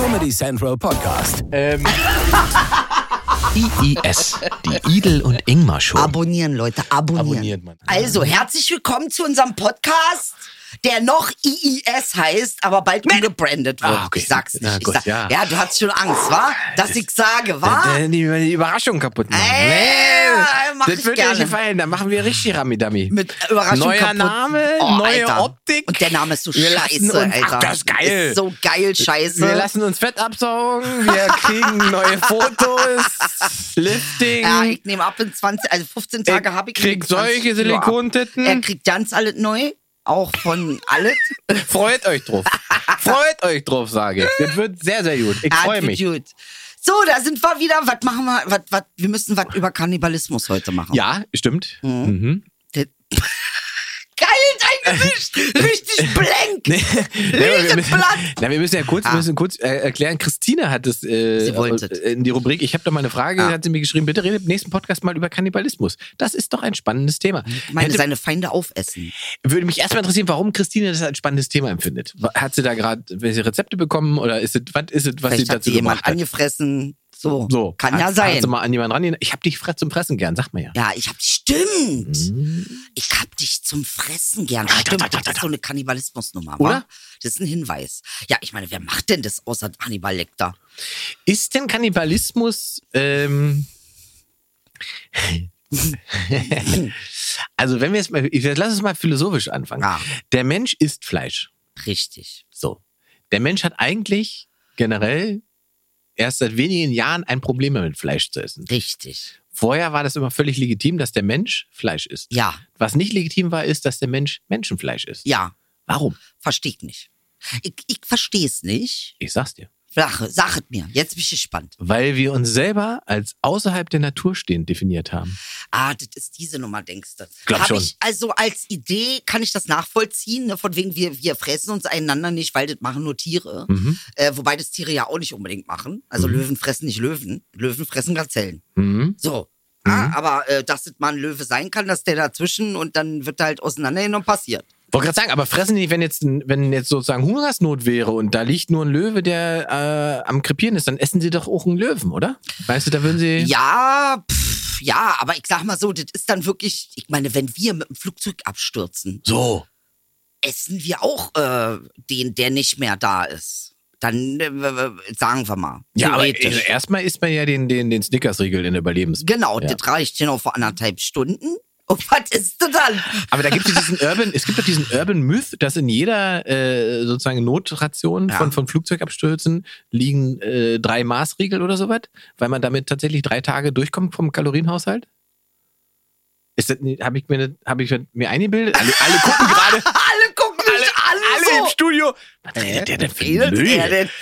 Comedy Central Podcast. Ähm, IIS, die Idel und Ingmar Show. Abonnieren, Leute, abonnieren. Abonniert, Mann. Also, herzlich willkommen zu unserem Podcast, der noch IIS heißt, aber bald umgebrandet wird. Ah, okay. Ich sag's nicht. Na gut, sag, ja. ja, du hast schon Angst, wa? Dass ich sage, wa? äh, die, die Überraschung kaputt machen. Äh, mach das wird dir gefallen. Da machen wir richtig Ramidami. Mit Überraschung Neuer kaputt. Name, Oh, neue Alter. Optik. Und der Name ist so Wir scheiße, uns- Alter. Ach, das ist geil. Ist so geil, scheiße. Wir lassen uns Fett absaugen, wir kriegen neue Fotos, Lifting. ja, ich nehme ab in 20, also 15 Tage habe ich krieg nehme 20 solche. Silikontitten. Er kriegt ganz alles neu, auch von alles. Freut euch drauf. Freut euch drauf, sage ich. Das wird sehr, sehr gut. Ich freue mich. Gut. So, da sind wir wieder. Was machen wir? Was, was, wir müssen was über Kannibalismus heute machen. Ja, stimmt. Mhm. Das- Eingemischt. Richtig blank. Ja, wir, Liegen müssen, platt. na, wir müssen ja kurz, wir Ah. müssen kurz äh, erklären. Christine hat es äh, Sie es. in die Rubrik. Ich habe da mal eine Frage, Ah. hat sie mir geschrieben. Bitte redet im nächsten Podcast mal über Kannibalismus. Das ist doch ein spannendes Thema. Ich meine, Hätte, seine Feinde aufessen. würde mich erstmal interessieren, warum Christine das als spannendes Thema empfindet. Hat sie da gerade welche Rezepte bekommen oder ist es was ist es, was sie Vielleicht hat dazu sie jemand gemacht hat? angefressen. So. So, Kann ja sein. sie mal an jemanden ran. Ich habe dich zum Fressen gern, sag mal ja. Ja, ich hab stimmt. Mhm. Ich hab dich zum Fressen gern. Stimmt, das ist so eine Kannibalismusnummer, Oder? wa? Das ist ein Hinweis. Ja, ich meine, wer macht denn das außer Hannibal Lecter? Ist denn Kannibalismus ähm, Also, wenn wir jetzt mal, ich, lass uns mal philosophisch anfangen. Ja. Der Mensch isst Fleisch. Richtig. So. Der Mensch hat eigentlich generell erst seit wenigen Jahren ein Problem mit Fleisch zu essen. Richtig. Vorher war das immer völlig legitim, dass der Mensch Fleisch isst. Ja, Was nicht legitim war, ist, dass der Mensch Menschenfleisch isst. ja. Warum? Versteh ich nicht. Ich, ich verstehe es nicht. Ich sag's dir. Sache, sag es mir. Jetzt bin ich gespannt. Weil wir uns selber als außerhalb der Natur stehend definiert haben. Ah, das ist diese Nummer, denkst du? Glaub Hab schon. Ich, also als Idee kann ich das nachvollziehen, ne? von wegen wir, wir fressen uns einander nicht, weil das machen nur Tiere. Mhm. Äh, wobei das Tiere ja auch nicht unbedingt machen. Also Löwen fressen nicht Löwen. Löwen fressen Gazellen. Mhm. So. Ah, aber äh, dass das mal ein Löwe sein kann, dass der dazwischen und dann wird er halt auseinandergenommen passiert. Wollte gerade sagen, aber fressen die, wenn jetzt, wenn jetzt sozusagen Hungersnot wäre und da liegt nur ein Löwe, der äh, am Krepieren ist, dann essen sie doch auch einen Löwen, oder? Weißt du, da würden sie. Ja, pff, ja, aber ich sag mal so, das ist dann wirklich, ich meine, wenn wir mit dem Flugzeug abstürzen, So. essen wir auch äh, den, der nicht mehr da ist. Dann äh, sagen wir mal. Ja, aber also erstmal isst man ja den, den, den Snickers-Riegel in der Überlebens. Genau, Ja. das reicht genau vor anderthalb Stunden. Und was ist denn dann? Aber da gibt es diesen Urban, es gibt doch diesen Urban Myth, dass in jeder äh, sozusagen Notration Ja. von, von Flugzeugabstürzen liegen äh, drei Maßriegel oder sowas, weil man damit tatsächlich drei Tage durchkommt vom Kalorienhaushalt. Ist das, habe ich mir, habe ich mir eingebildet? Alle, alle gucken gerade. Alle gucken mich an. alle Was redet der denn für Müll? er denn?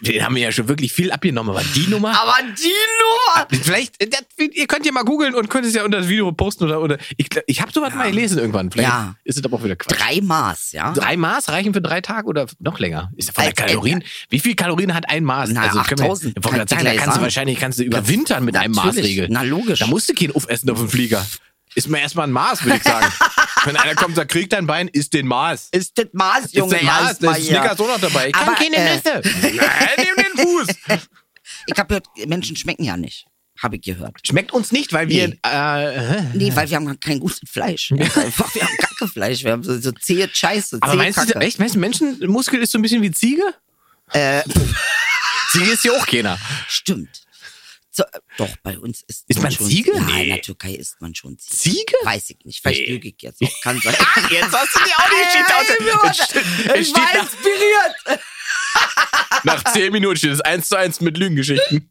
Wir, wir haben ja schon wirklich viel abgenommen, aber die Nummer. Aber die Nummer. Vielleicht, äh, das, ihr könnt ja mal googeln und könnt es ja unter das Video posten oder, oder ich, ich habe sowas mal gelesen irgendwann. Vielleicht Ja. ist es aber auch wieder Quatsch. Drei Maß, ja? Drei Maß reichen für drei Tage oder noch länger? Ist ja von der Als- Kalorien. Wie viel Kalorien hat ein Maß? Na, können 8000. Wir, ich wollte gerade Kannst du sagen, da kannst du sagen. wahrscheinlich kannst du überwintern mit einem Natürlich. Maßregel. Na, logisch. Da musst du kein Aufessen auf dem Flieger. Ist mir erstmal ein Maß, würde ich sagen. Wenn einer kommt und sagt, kriegt dein Bein, ist den Maß. Ist das Maß, Junge? ist der Maß, da ist. Snickers auch noch dabei. Ich kann Aber, keine äh, Nüsse. Nein, nimm den Fuß. Ich habe gehört, Menschen schmecken ja nicht. Habe ich gehört. Schmeckt uns nicht, weil wir. Nee. Äh, Nee, weil wir haben kein gutes Fleisch. Wir haben Kackefleisch. Wir haben so, so zähe Scheiße, aber zähe meinst du, Kacke. echt, meinst du, Menschenmuskel ist so ein bisschen wie Ziege? Äh, Ziege ist ja auch keiner. stimmt. So, äh, doch, bei uns ist Ist man schon Ziege? Ja, Nee. in der Türkei isst man schon Ziege. Ziege? Weiß ich nicht. Vielleicht Nee. lüge ich jetzt auch. Kann sein. Jetzt hast du die auch nicht Ey, Es steht, ich war nach, inspiriert. nach zehn Minuten steht es eins zu eins mit Lügengeschichten.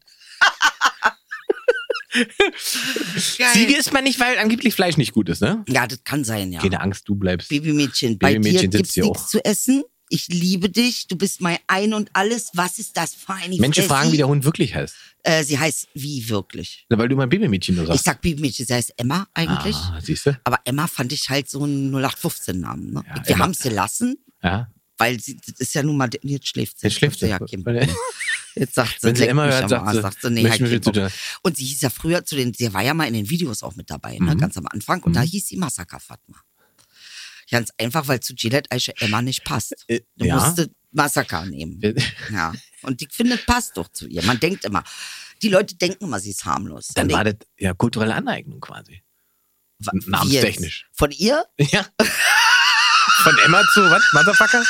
Geil. Ziege isst man nicht, weil angeblich Fleisch nicht gut ist, ne? Ja, das kann sein, ja. Keine Angst, du bleibst. Babymädchen, bei Babymädchen dir gibt's nichts zu essen. Ich liebe dich. Du bist mein Ein und Alles. Was ist das für eine Menschen fragen, wie der Hund wirklich heißt. Äh, sie heißt wie wirklich? Na, weil du mein Babymädchen nur Ich sagst. sag Babymädchen, sie heißt Emma eigentlich. Ah, siehst du? Aber Emma fand ich halt so einen 0815-Namen. Ne? Ja, Wir haben sie gelassen, Ja. weil sie, das ist ja nun mal, jetzt schläft sie. Jetzt schläft sie. Ja, Jetzt sagt sie, Wenn sie mich hört, sagt sie, sagt sie nee, halt tun. Und sie hieß ja früher zu den, sie war ja mal in den Videos auch mit dabei, Mhm. ne, ganz am Anfang. Und da hieß sie Massaker Fatma. Ganz einfach, weil zu Gillette Eiche Emma nicht passt. Äh, Du ja. musste Massaker nehmen. Ja. Und ich finde, passt doch zu ihr. Man denkt immer, die Leute denken immer, sie ist harmlos. Dann war das ja kulturelle Aneignung quasi. wa- namenstechnisch. Von ihr? Ja. Von Emma zu, was? Motherfucker?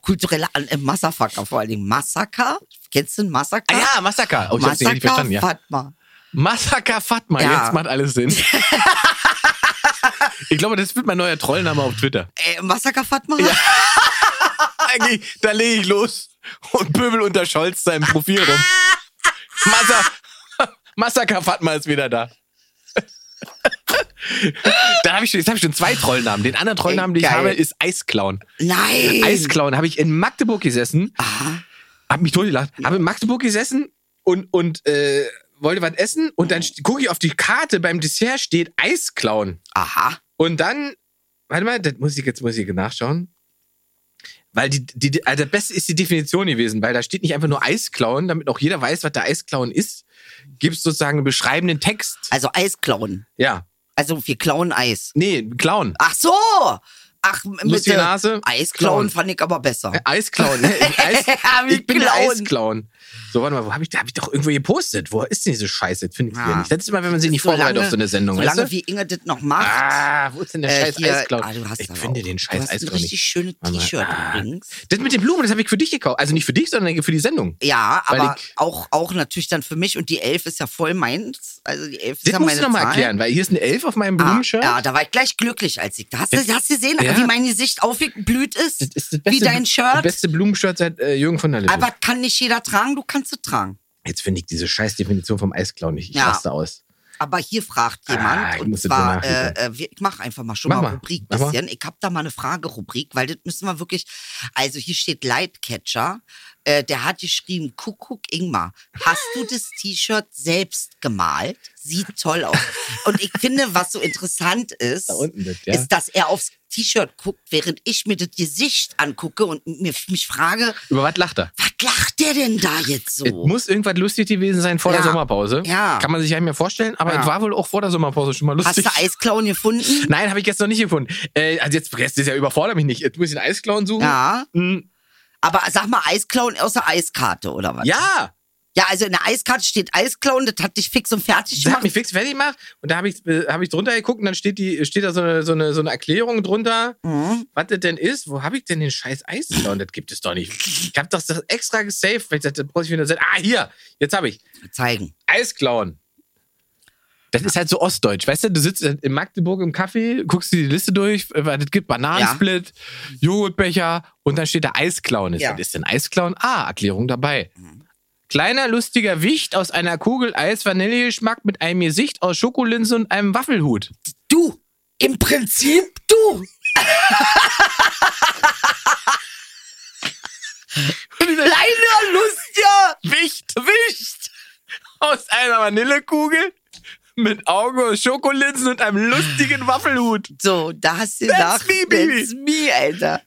Kulturelle An äh, Massaker vor allen Dingen. Massaker? Kennst du einen Massaker? Ah ja, Massaker. Oh, ich hab's nicht verstanden, ja. Fatma. Massaker Fatma, Ja. jetzt macht alles Sinn. ich glaube, das wird mein neuer Trollname auf Twitter. Äh, Massaker Fatma? Eigentlich, da lege ich los und pöbel unter Scholz seinem Profil rum. Massa Massaker Fatma ist wieder da. da habe ich, schon- jetzt habe ich schon zwei Trollnamen. Den anderen Trollnamen, den ich habe, ist Eisclown. Nein. Eisclown habe ich in Magdeburg gesessen, Aha. habe mich totgelacht, habe in Magdeburg gesessen und, und äh, wollte was essen und dann gucke ich auf die Karte, beim Dessert steht Eisclown. Aha. Und dann, warte mal, das muss ich jetzt muss ich nachschauen. Weil die, die, also das Beste ist die Definition gewesen, weil da steht nicht einfach nur Eisklauen, damit auch jeder weiß, was der Eisklauen ist. Gibt es sozusagen einen beschreibenden Text. Also Eis klauen. Ja. Also wir klauen Eis. Nee, Klauen. Ach so. Ach, mit der Nase. Eis Klauen. klauen fand ich aber besser. Eisklauen. Ne? Eis, ich bin Clown. Eisklauen. So, warte mal, wo habe ich, da hab ich doch irgendwo gepostet. Wo ist denn diese Scheiße? Das finde ich Ja. wieder nicht. Das ist immer, wenn man sich nicht vorbereitet auf so eine Sendung, Solange weißt du? wie Inge das noch macht. Ah, wo ist denn der äh, scheiß Eisklauen? ah, du ich finde auch- den Du scheiß hast ein richtig nicht. schönes. T-Shirt Ah. übrigens. Das mit den Blumen, das habe ich für dich gekauft. Also nicht für dich, sondern für die Sendung. Ja, aber ich- auch, auch natürlich dann für mich und die Elf ist ja voll meins. Also die Elf ist Das ja musst meine du nochmal erklären, weil hier ist eine Elf auf meinem Ah, Blumenshirt. ja, da war ich gleich glücklich, als ich. Hast du, hast du gesehen, Ja. wie mein Gesicht aufgeblüht ist? Das ist das wie beste, dein Das Shirt? beste Blumenshirt seit äh, Jürgen von der Lippe. Aber kann nicht jeder tragen, du kannst es tragen. Jetzt finde ich diese scheiß Definition vom Eisklauen nicht. Ich Ja. raste aus. Aber hier fragt jemand, Ah, ich und zwar, äh, äh, ich mache einfach mal schon Mach mal. Rubrik mal. bisschen. Ich habe da mal eine Fragerubrik, weil das müssen wir wirklich, also hier steht Lightcatcher, äh, der hat geschrieben, Kuckuck Ingmar, hast du das T-Shirt selbst gemalt? Sieht toll aus. Und ich finde, was so interessant ist, Da das, ja. ist, dass er aufs T-Shirt guckt, während ich mir das Gesicht angucke und mir, mich frage, Über was lacht er? Was lacht der denn da jetzt so? Es muss irgendwas lustig gewesen sein vor der Ja. Sommerpause. Ja. Kann man sich ja nicht mehr vorstellen, aber Ja. es war wohl auch vor der Sommerpause schon mal Hast lustig. du Eisklauen gefunden? Nein, habe ich jetzt noch nicht gefunden. Äh, also jetzt, das ist ja überfordert mich nicht. Jetzt muss ich einen Eisklauen suchen. Ja. Hm, Aber sag mal, Eisklauen aus der Eiskarte, oder was? ja. Ja, also in der Eiskarte steht Eisklauen, das hat dich fix und fertig Der hat gemacht. mich fix fertig gemacht und da habe ich, äh, hab ich drunter geguckt und dann steht, die, steht da so eine, so, eine, so eine Erklärung drunter, Mhm. was das denn ist. Wo habe ich denn den scheiß Eisklauen? Das gibt es doch nicht. Ich habe das doch extra gesaved, weil ich dachte, das brauche ich wieder. Ah, hier, jetzt habe ich. Zeigen. Eisklauen. Das ist halt so ostdeutsch, weißt du? Du sitzt in Magdeburg im Café, guckst dir die Liste durch, äh, was es gibt Bananensplit, Joghurtbecher und dann steht da Eisklauen. Ja. Was ist denn Eisklauen? Ah, Erklärung dabei. Kleiner, lustiger Wicht aus einer Kugel Eis Vanillegeschmack mit einem Gesicht aus Schokolinse und einem Waffelhut. Du, im Prinzip du. Kleiner Lustiger. Wicht, Wicht aus einer Vanillekugel mit Augen aus Schokolinsen und einem lustigen Waffelhut. So, da hast du That's nach. me, baby. That's me, Alter.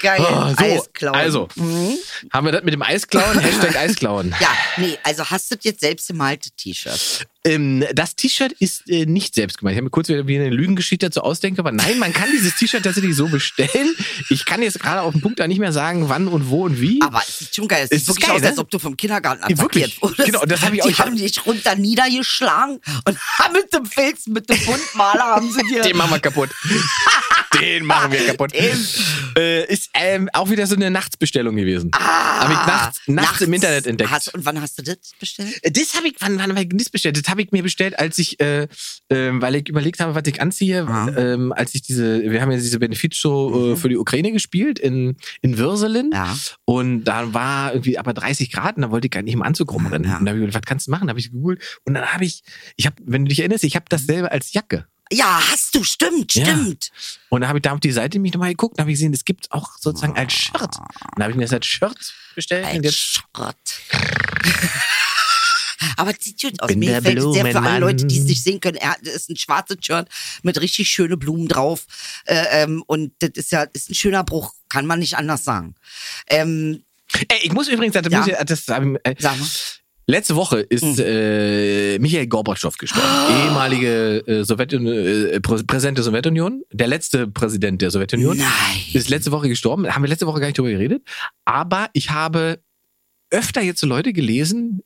Geil. Oh, so, Eisklauen. also. Mhm. Haben wir das mit dem Eisklauen? Hashtag Eisklauen. Ja, nee, also hast du das jetzt selbst gemalte T-Shirt? Ähm, das T-Shirt ist äh, nicht selbst gemacht. Ich habe mir kurz wieder wie eine Lügengeschichte dazu ausdenke, aber nein, man kann dieses T-Shirt tatsächlich so bestellen. Ich kann jetzt gerade auf den Punkt da nicht mehr sagen, wann und wo und wie. Aber es sieht schon geil. Es Ist sieht wirklich geil, aus, ne? als ob du vom Kindergarten Ja, wirklich. attackiert wurdest. Genau, das hab ich auch- Die haben dich runter niedergeschlagen und haben mit dem Filz, mit dem Buntmaler haben sie dir... Den machen wir kaputt. Den machen wir kaputt. Äh, ist ähm, auch wieder so eine Nachtsbestellung gewesen. Ah, Hab ich nachts, nachts, im Internet entdeckt. Hast, und wann hast du das bestellt? Äh, Das habe ich, wann, wann habe ich das bestellt? Das habe ich mir bestellt, als ich, äh, ähm, weil ich überlegt habe, was ich anziehe, Ah. ähm, als ich diese, wir haben ja diese Benefizshow äh, für die Ukraine gespielt in, in Würselen. Mhm. Ja. Und da war irgendwie aber 30 Grad und da wollte ich gar nicht im Anzug rumrennen. Ja. Und da habe ich gedacht, was kannst du machen? Da habe ich gegoogelt und dann habe ich, ich habe, wenn du dich erinnerst, ich habe dasselbe als Jacke. Ja, hast du, stimmt, Ja. stimmt. Und da habe ich da auf die Seite mich nochmal geguckt und habe ich gesehen, es gibt auch sozusagen als Shirt. Und da habe ich mir das als Shirt bestellt. und Ein jetzt, Schrott. Aber es sieht gut aus. Bin Mir gefällt es sehr für alle. Leute, die es nicht sehen können. Er ist ein schwarzes Shirt mit richtig schöne Blumen drauf. Äh, ähm, und das ist ja ist ein schöner Bruch, kann man nicht anders sagen. Ähm, ey, ich muss übrigens, das, Ja. muss ich, das, äh, sag mal. Letzte Woche ist Hm. äh, Michael Gorbatschow gestorben. Ehemalige äh, Sowjetunion, äh, Prä- Präsident der Sowjetunion. Der letzte Präsident der Sowjetunion. Nein. Ist letzte Woche gestorben. Haben wir letzte Woche gar nicht drüber geredet. Aber ich habe öfter jetzt so Leute gelesen,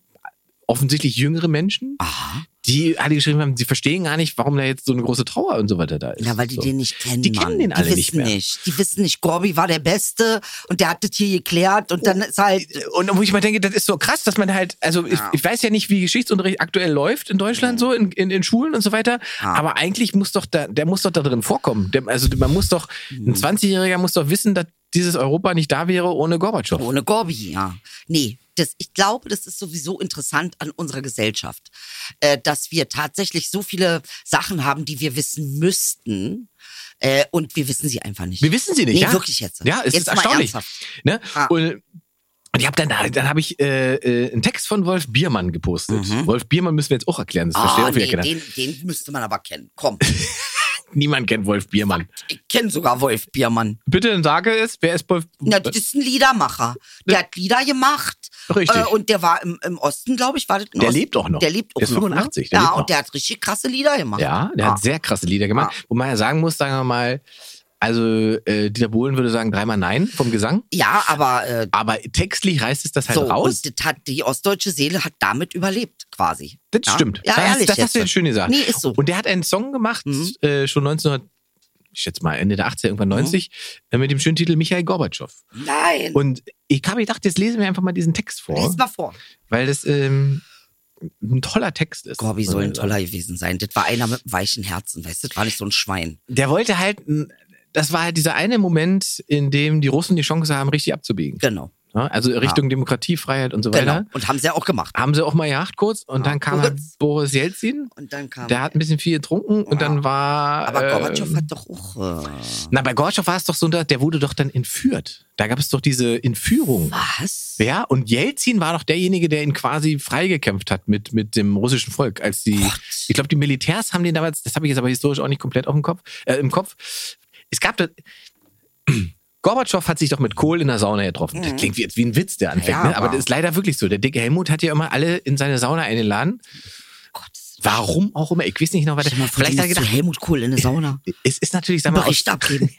offensichtlich jüngere Menschen, Aha. Die alle geschrieben haben, sie verstehen gar nicht, warum da jetzt so eine große Trauer und so weiter da ist. Ja, weil die so. den nicht kennen. Die Mann. kennen den alle die nicht mehr. nicht. Die wissen nicht, Gorbi war der Beste und der hat das hier geklärt und dann ist halt. Und wo ich mal denke, das ist so krass, dass man halt, also ich, Ja. ich weiß ja nicht, wie Geschichtsunterricht aktuell läuft in Deutschland so, in, in, in Schulen und so weiter, Ja. aber eigentlich muss doch da, der muss doch da drin vorkommen. Der, also man muss doch, Mhm. ein 20-Jähriger muss doch wissen, dass dieses Europa nicht da wäre ohne Gorbatschow. Ohne Gorbi, ja. Nee, das, ich glaube, das ist sowieso interessant an unserer Gesellschaft, äh, dass wir tatsächlich so viele Sachen haben, die wir wissen müssten. Äh, und wir wissen sie einfach nicht. Wir wissen sie nicht, nee, ja? wirklich jetzt. Ja, es jetzt ist erstaunlich. Ne? Ah. Und und ich habe dann, dann habe ich äh, äh, einen Text von Wolf Biermann gepostet. Mhm. Wolf Biermann müssen wir jetzt auch erklären. Das verstehen Ah, auch wieder nee, keiner. den, den müsste man aber kennen. Komm, Niemand kennt Wolf Biermann. ich kenne sogar Wolf Biermann. Bitte dann sage es, wer ist Wolf? Na, das ist ein Liedermacher. Der hat Lieder gemacht. Richtig. Äh, und der war im, im Osten, glaube ich, war das im Der Osten? lebt auch noch. Der lebt auch Der ist noch. 85, Ne? der ja, lebt noch. und der hat richtig krasse Lieder gemacht. Ja, der Ah. hat sehr krasse Lieder gemacht. Wo man ja sagen muss, sagen wir mal, also äh, Dieter Bohlen würde sagen dreimal Nein vom Gesang. Ja, aber äh, Aber textlich reißt es das halt so, raus. und das hat, die ostdeutsche Seele hat damit überlebt, quasi. Das ja? stimmt. Ja, das, ehrlich das hast du jetzt. schön gesagt. Nee, ist so. Und der hat einen Song gemacht, Mhm. äh, schon 1900, ich schätze mal Ende der 80er, irgendwann Mhm. 90, äh, mit dem schönen Titel Michael Gorbatschow. Nein. Und ich habe gedacht, jetzt lesen wir einfach mal diesen Text vor, Lies mal vor. weil das ähm, ein toller Text ist. Gorbi soll ein sagen. toller gewesen sein. Das war einer mit einem weichen Herzen, weißt du? Das war nicht so ein Schwein. Der wollte halt, das war halt dieser eine Moment, in dem die Russen die Chance haben, richtig abzubiegen. Genau. Ja, also Richtung Demokratie, Freiheit und so Genau. weiter. Und haben sie ja auch gemacht. Haben sie auch mal gejagt kurz und Ja, dann kam halt. Boris Jelzin. Und dann kam. Der hat ein bisschen viel getrunken und Ja. dann war. aber äh, Gorbatschow hat doch auch. Äh, Na, bei Gorbatschow war es doch so, der wurde doch dann entführt. Da gab es doch diese Entführung. was? Ja, und Jelzin war doch derjenige, der ihn quasi freigekämpft hat mit, mit dem russischen Volk. Als die, Gott. ich glaube, die Militärs haben den damals, das habe ich jetzt aber historisch auch nicht komplett auf dem Kopf, äh, im Kopf. Es gab da, Gorbatschow hat sich doch mit Kohl in der Sauna getroffen. Das klingt jetzt wie ein Witz, der anfängt, Mhm. Ja, ne? aber das ist leider wirklich so. Der dicke Helmut hat ja immer alle in seine Sauna eingeladen. Gott. Warum auch immer, ich weiß nicht noch weiter. Mal Vielleicht hat er gedacht, Helmut Kohl in der Sauna. es ist natürlich, sag mal, aus, Bericht abgeben.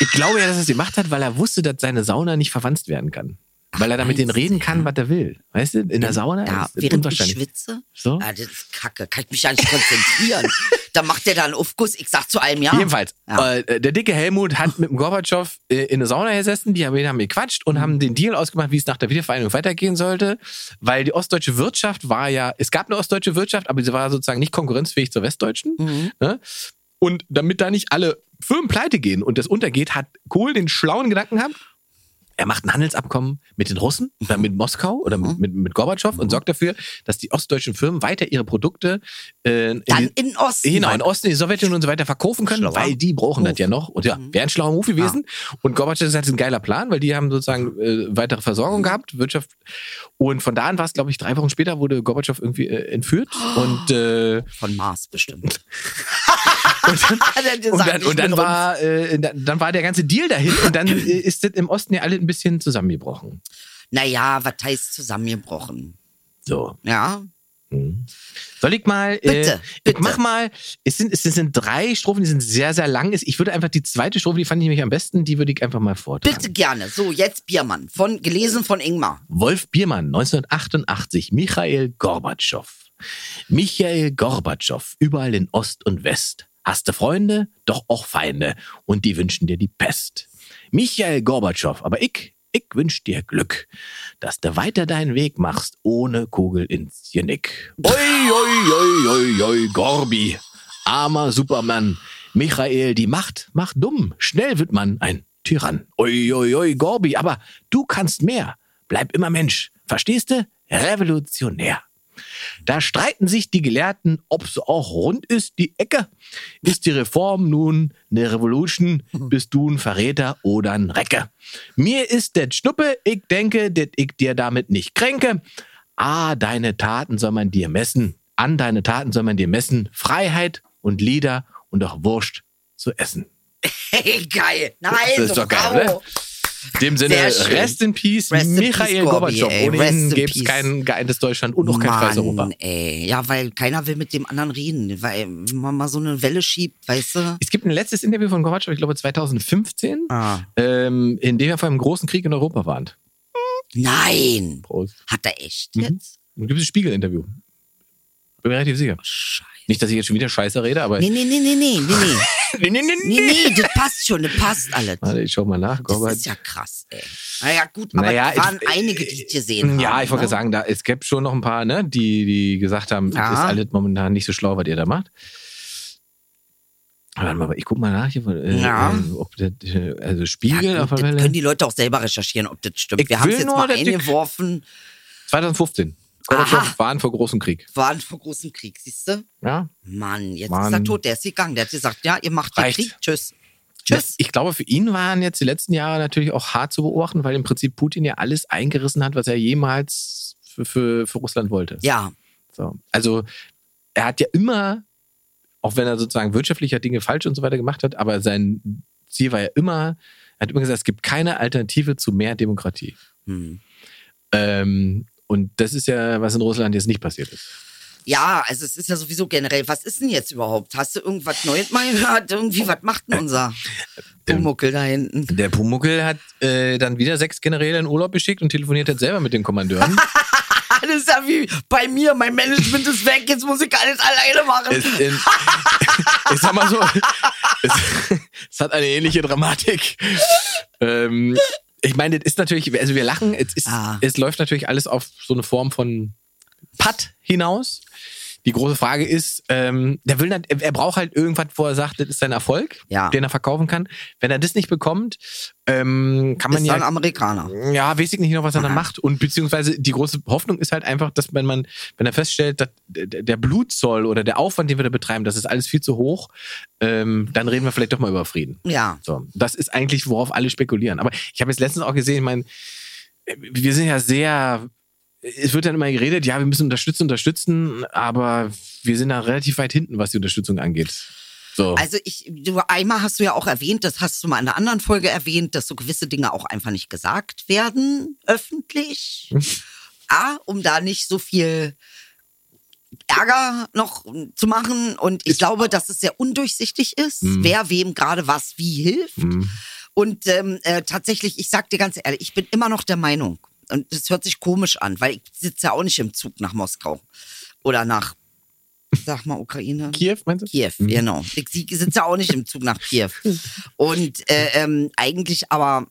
ich glaube ja, dass er es gemacht hat, weil er wusste, dass seine Sauna nicht verwandt werden kann. Weil er da mit denen meinst du, reden kann, was er will. Weißt du, in der Sauna Ja, ist während ich schwitze. So? Ah, das ist kacke. Kann ich mich ja nicht konzentrieren. da macht der da einen Aufguss. Ich sag zu allem ja. Jedenfalls, Ja. äh, der dicke Helmut hat mit dem Gorbatschow äh, in der Sauna gesessen, die haben, haben gequatscht und haben den Deal ausgemacht, wie es nach der Wiedervereinigung weitergehen sollte, weil die ostdeutsche Wirtschaft war ja, es gab eine ostdeutsche Wirtschaft, aber sie war sozusagen nicht konkurrenzfähig zur westdeutschen. Mhm. Ne? Und damit da nicht alle Firmen pleite gehen und das untergeht, hat Kohl den schlauen Gedanken gehabt, er macht ein Handelsabkommen mit den Russen oder mit Moskau oder mit, mit, mit Gorbatschow und sorgt dafür, dass die ostdeutschen Firmen weiter ihre Produkte äh, in Dann in den Osten. Genau, in. Osten, in die Sowjetunion und so weiter verkaufen können, Schlauer weil die brauchen das Move. ja noch. Und ja, wäre ein schlauer Move gewesen. Und Gorbatschow das ist ein geiler Plan, weil die haben sozusagen äh, weitere Versorgung gehabt, Wirtschaft. Und von da an war es, glaube ich, drei Wochen später wurde Gorbatschow irgendwie äh, entführt. Und, äh, Von Mars bestimmt. und dann, und dann, und dann war, äh, dann, dann war der ganze Deal dahin und dann äh, ist das im Osten ja alle ein bisschen zusammengebrochen. Naja, was heißt zusammengebrochen? So. Ja. Soll ich mal, Bitte, äh, ich bitte. mach mal, es sind, es sind drei Strophen, die sind sehr, sehr lang. Ich würde einfach die zweite Strophe, die fand ich nämlich am besten, die würde ich einfach mal vortragen. Bitte gerne. So, jetzt Biermann. Von, gelesen von Ingmar. Wolf Biermann, 1988, Michael Gorbatschow. Michael Gorbatschow, überall in Ost und West. Hast du Freunde, doch auch Feinde und die wünschen dir die Pest. Michael Gorbatschow, aber ich, ich wünsch dir Glück, dass du weiter deinen Weg machst, ohne Kugel ins Genick. Oi, oi, oi, oi, oi, Gorbi, armer Superman. Michael, die Macht macht dumm. Schnell wird man ein Tyrann. Oi, oi, oi, Gorbi, aber du kannst mehr. Bleib immer Mensch. Verstehst du? Revolutionär. Da streiten sich die Gelehrten, ob's auch rund ist, die Ecke. Ist die Reform nun eine Revolution? Bist du ein Verräter oder ein Recke? Mir ist det Schnuppe, ich denke, dat ich dir damit nicht kränke. Ah, deine Taten soll man dir messen. An deine Taten soll man dir messen. Freiheit und Lieder und auch Wurst zu essen. Hey, geil. Nein, Das ist so doch geil, ne? In dem Sinne. Rest in Peace, Rest in Michael peace, Gorbi, Gorbatschow. ey. Ohne ihn in gäbe es peace. kein geeintes Deutschland und auch kein freies Europa. Ey. Ja, weil keiner will mit dem anderen reden, weil man mal so eine Welle schiebt, weißt du? Es gibt ein letztes Interview von Gorbatschow, ich glaube 2015, Ah. ähm, in dem er vor einem großen Krieg in Europa warnt. Nein. Prost. Hat er echt Mhm. jetzt? Und gibt es ein Spiegel-Interview. Bin mir relativ sicher. Scheiße. Nicht, dass ich jetzt schon wieder Scheiße rede, aber. Nee, nee, nee, nee, nee, nee, nee. nee, nee, Nee, nee, das passt schon, das passt alles. Warte, ich schau mal nach. Das ist ja krass, ey. Naja, gut, aber Naja, es waren ich- einige, die es gesehen haben. Ja, ich wollte ne? sagen, da, es gibt schon noch ein paar, ne, die, die gesagt haben, Ja. ist alles momentan nicht so schlau, was ihr da macht. Warte mal, ich guck mal nach, hier, äh, Ja. äh, ob das, äh, also Spiegel Ja, gut, das können die Leute auch selber recherchieren, ob das stimmt. Ich Wir haben es jetzt nur, mal eingeworfen, 2015. Gorbatschow waren vor großem Krieg. waren vor großem Krieg, siehst du? Ja. Mann, jetzt Mann. ist er tot, der ist gegangen. Der hat gesagt, ja, ihr macht Reicht. Krieg, tschüss. Tschüss. ich glaube, für ihn waren jetzt die letzten Jahre natürlich auch hart zu beobachten, weil im Prinzip Putin ja alles eingerissen hat, was er jemals für, für, für Russland wollte. Ja, So. Also er hat ja immer, auch wenn er sozusagen wirtschaftlicher Dinge falsch und so weiter gemacht hat, aber sein Ziel war ja immer, er hat immer gesagt, es gibt keine Alternative zu mehr Demokratie. hm. Ähm, und das ist ja, was in Russland jetzt nicht passiert ist. ja, also es ist ja sowieso generell, was ist denn jetzt überhaupt? Hast du irgendwas Neues mal gehört? Irgendwie, was macht denn unser Ähm, Pumuckel da hinten? Der Pumuckel hat äh, dann wieder sechs Generäle in Urlaub geschickt und telefoniert jetzt selber mit den Kommandeuren. Das ist ja wie bei mir, mein Management ist weg, jetzt muss ich alles alleine machen. es, in, ich sag mal so, es, es hat eine ähnliche Dramatik. Ähm, ich meine, das ist natürlich, also wir lachen, es, ist, Ah. es läuft natürlich alles auf so eine Form von Patt hinaus. Die große Frage ist, ähm, der will, er braucht halt irgendwas, wo er sagt, das ist sein Erfolg, Ja. den er verkaufen kann. Wenn er das nicht bekommt, ähm, kann man ist ja ein Amerikaner. ja, weiß ich nicht noch, was er dann Aha. macht. Und beziehungsweise die große Hoffnung ist halt einfach, dass wenn man, wenn er feststellt, dass der der Blutzoll oder der Aufwand, den wir da betreiben, das ist alles viel zu hoch, ähm, dann reden wir vielleicht doch mal über Frieden. Ja. So, das ist eigentlich, worauf alle spekulieren. Aber ich habe jetzt letztens auch gesehen, ich meine, wir sind ja sehr, es wird dann immer geredet, ja, wir müssen unterstützen, unterstützen, aber wir sind da relativ weit hinten, was die Unterstützung angeht. So. Also ich, du einmal hast du ja auch erwähnt, das hast du mal in einer anderen Folge erwähnt, dass so gewisse Dinge auch einfach nicht gesagt werden, öffentlich. A, um da nicht so viel Ärger noch zu machen. Und ich glaube, dass es sehr undurchsichtig ist, Mhm. wer wem gerade was wie hilft. Und ähm, äh, tatsächlich, ich sag dir ganz ehrlich, ich bin immer noch der Meinung, und das hört sich komisch an, weil ich sitze ja auch nicht im Zug nach Moskau oder nach, sag mal, Ukraine. Kiew, meinst du? Kiew, genau. Ich sitze auch nicht im Zug nach Kiew. Und äh, ähm, eigentlich aber,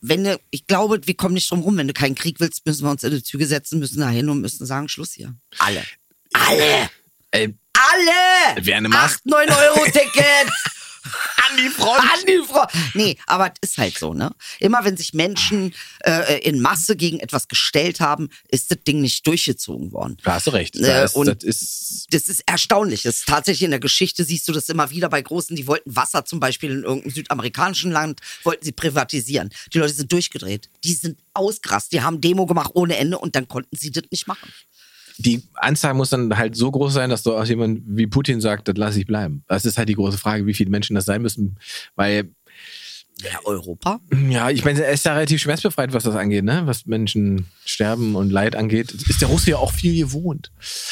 wenn du, ich glaube, wir kommen nicht drum rum. Wenn du keinen Krieg willst, müssen wir uns in die Züge setzen, müssen da hin und müssen sagen, Schluss hier. Alle. Alle! Ey, Alle! Wäre eine Maß- 8, 9 Euro Ticket! an die Front! An die Front! Nee, aber es ist halt so, ne? Immer wenn sich Menschen äh, in Masse gegen etwas gestellt haben, ist das Ding nicht durchgezogen worden. Da hast du recht. Äh, Das, ist, und- das ist das ist erstaunlich. Das ist tatsächlich in der Geschichte siehst du das immer wieder bei Großen, die wollten Wasser zum Beispiel in irgendeinem südamerikanischen Land, wollten sie privatisieren. Die Leute sind durchgedreht. Die sind ausgerast. Die haben Demo gemacht ohne Ende und dann konnten sie das nicht machen. Die Anzahl muss dann halt so groß sein, dass du auch jemand wie Putin sagt, das lasse ich bleiben. Das ist halt die große Frage, wie viele Menschen das sein müssen. Weil, Ja, Europa? ja, ich meine, er ist ja relativ schmerzbefreit, was das angeht, ne? Was Menschen sterben und Leid angeht. Ist der Russe ja auch viel gewohnt.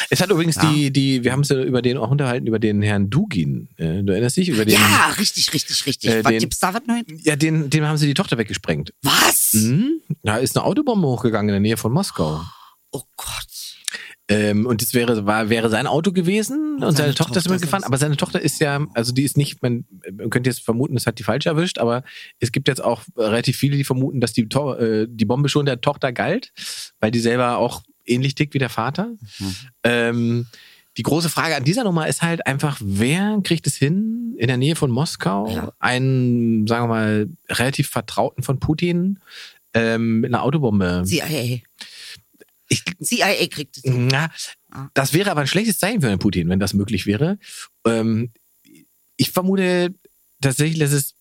Es hat übrigens Ja. die, die, wir haben uns ja über den auch unterhalten, über den Herrn Dugin. Äh, Du erinnerst dich? Über den, Ja, richtig, richtig, richtig. Äh, was den- gibt's da was Neues? ja, den, dem haben sie die Tochter weggesprengt. Was? Mhm. Da ist eine Autobombe hochgegangen in der Nähe von Moskau. Oh Gott. Ähm, und das wäre, war, wäre sein Auto gewesen und, Und seine, seine Tochter ist Tochter mitgefahren. sonst? Aber seine Tochter ist ja, also die ist nicht, man, man könnte jetzt vermuten, das hat die falsch erwischt, aber es gibt jetzt auch relativ viele, die vermuten, dass die, To äh, die Bombe schon der Tochter galt, weil die selber auch ähnlich tickt wie der Vater. Mhm. Ähm, die große Frage an dieser Nummer ist halt einfach, wer kriegt es hin, in der Nähe von Moskau Ja. einen, sagen wir mal, relativ Vertrauten von Putin ähm, mit einer Autobombe? CIA. Ich, CIA kriegt es. na, Ah. das wäre aber ein schlechtes Zeichen für Herrn Putin, wenn das möglich wäre. Ähm, ich vermute tatsächlich, dass es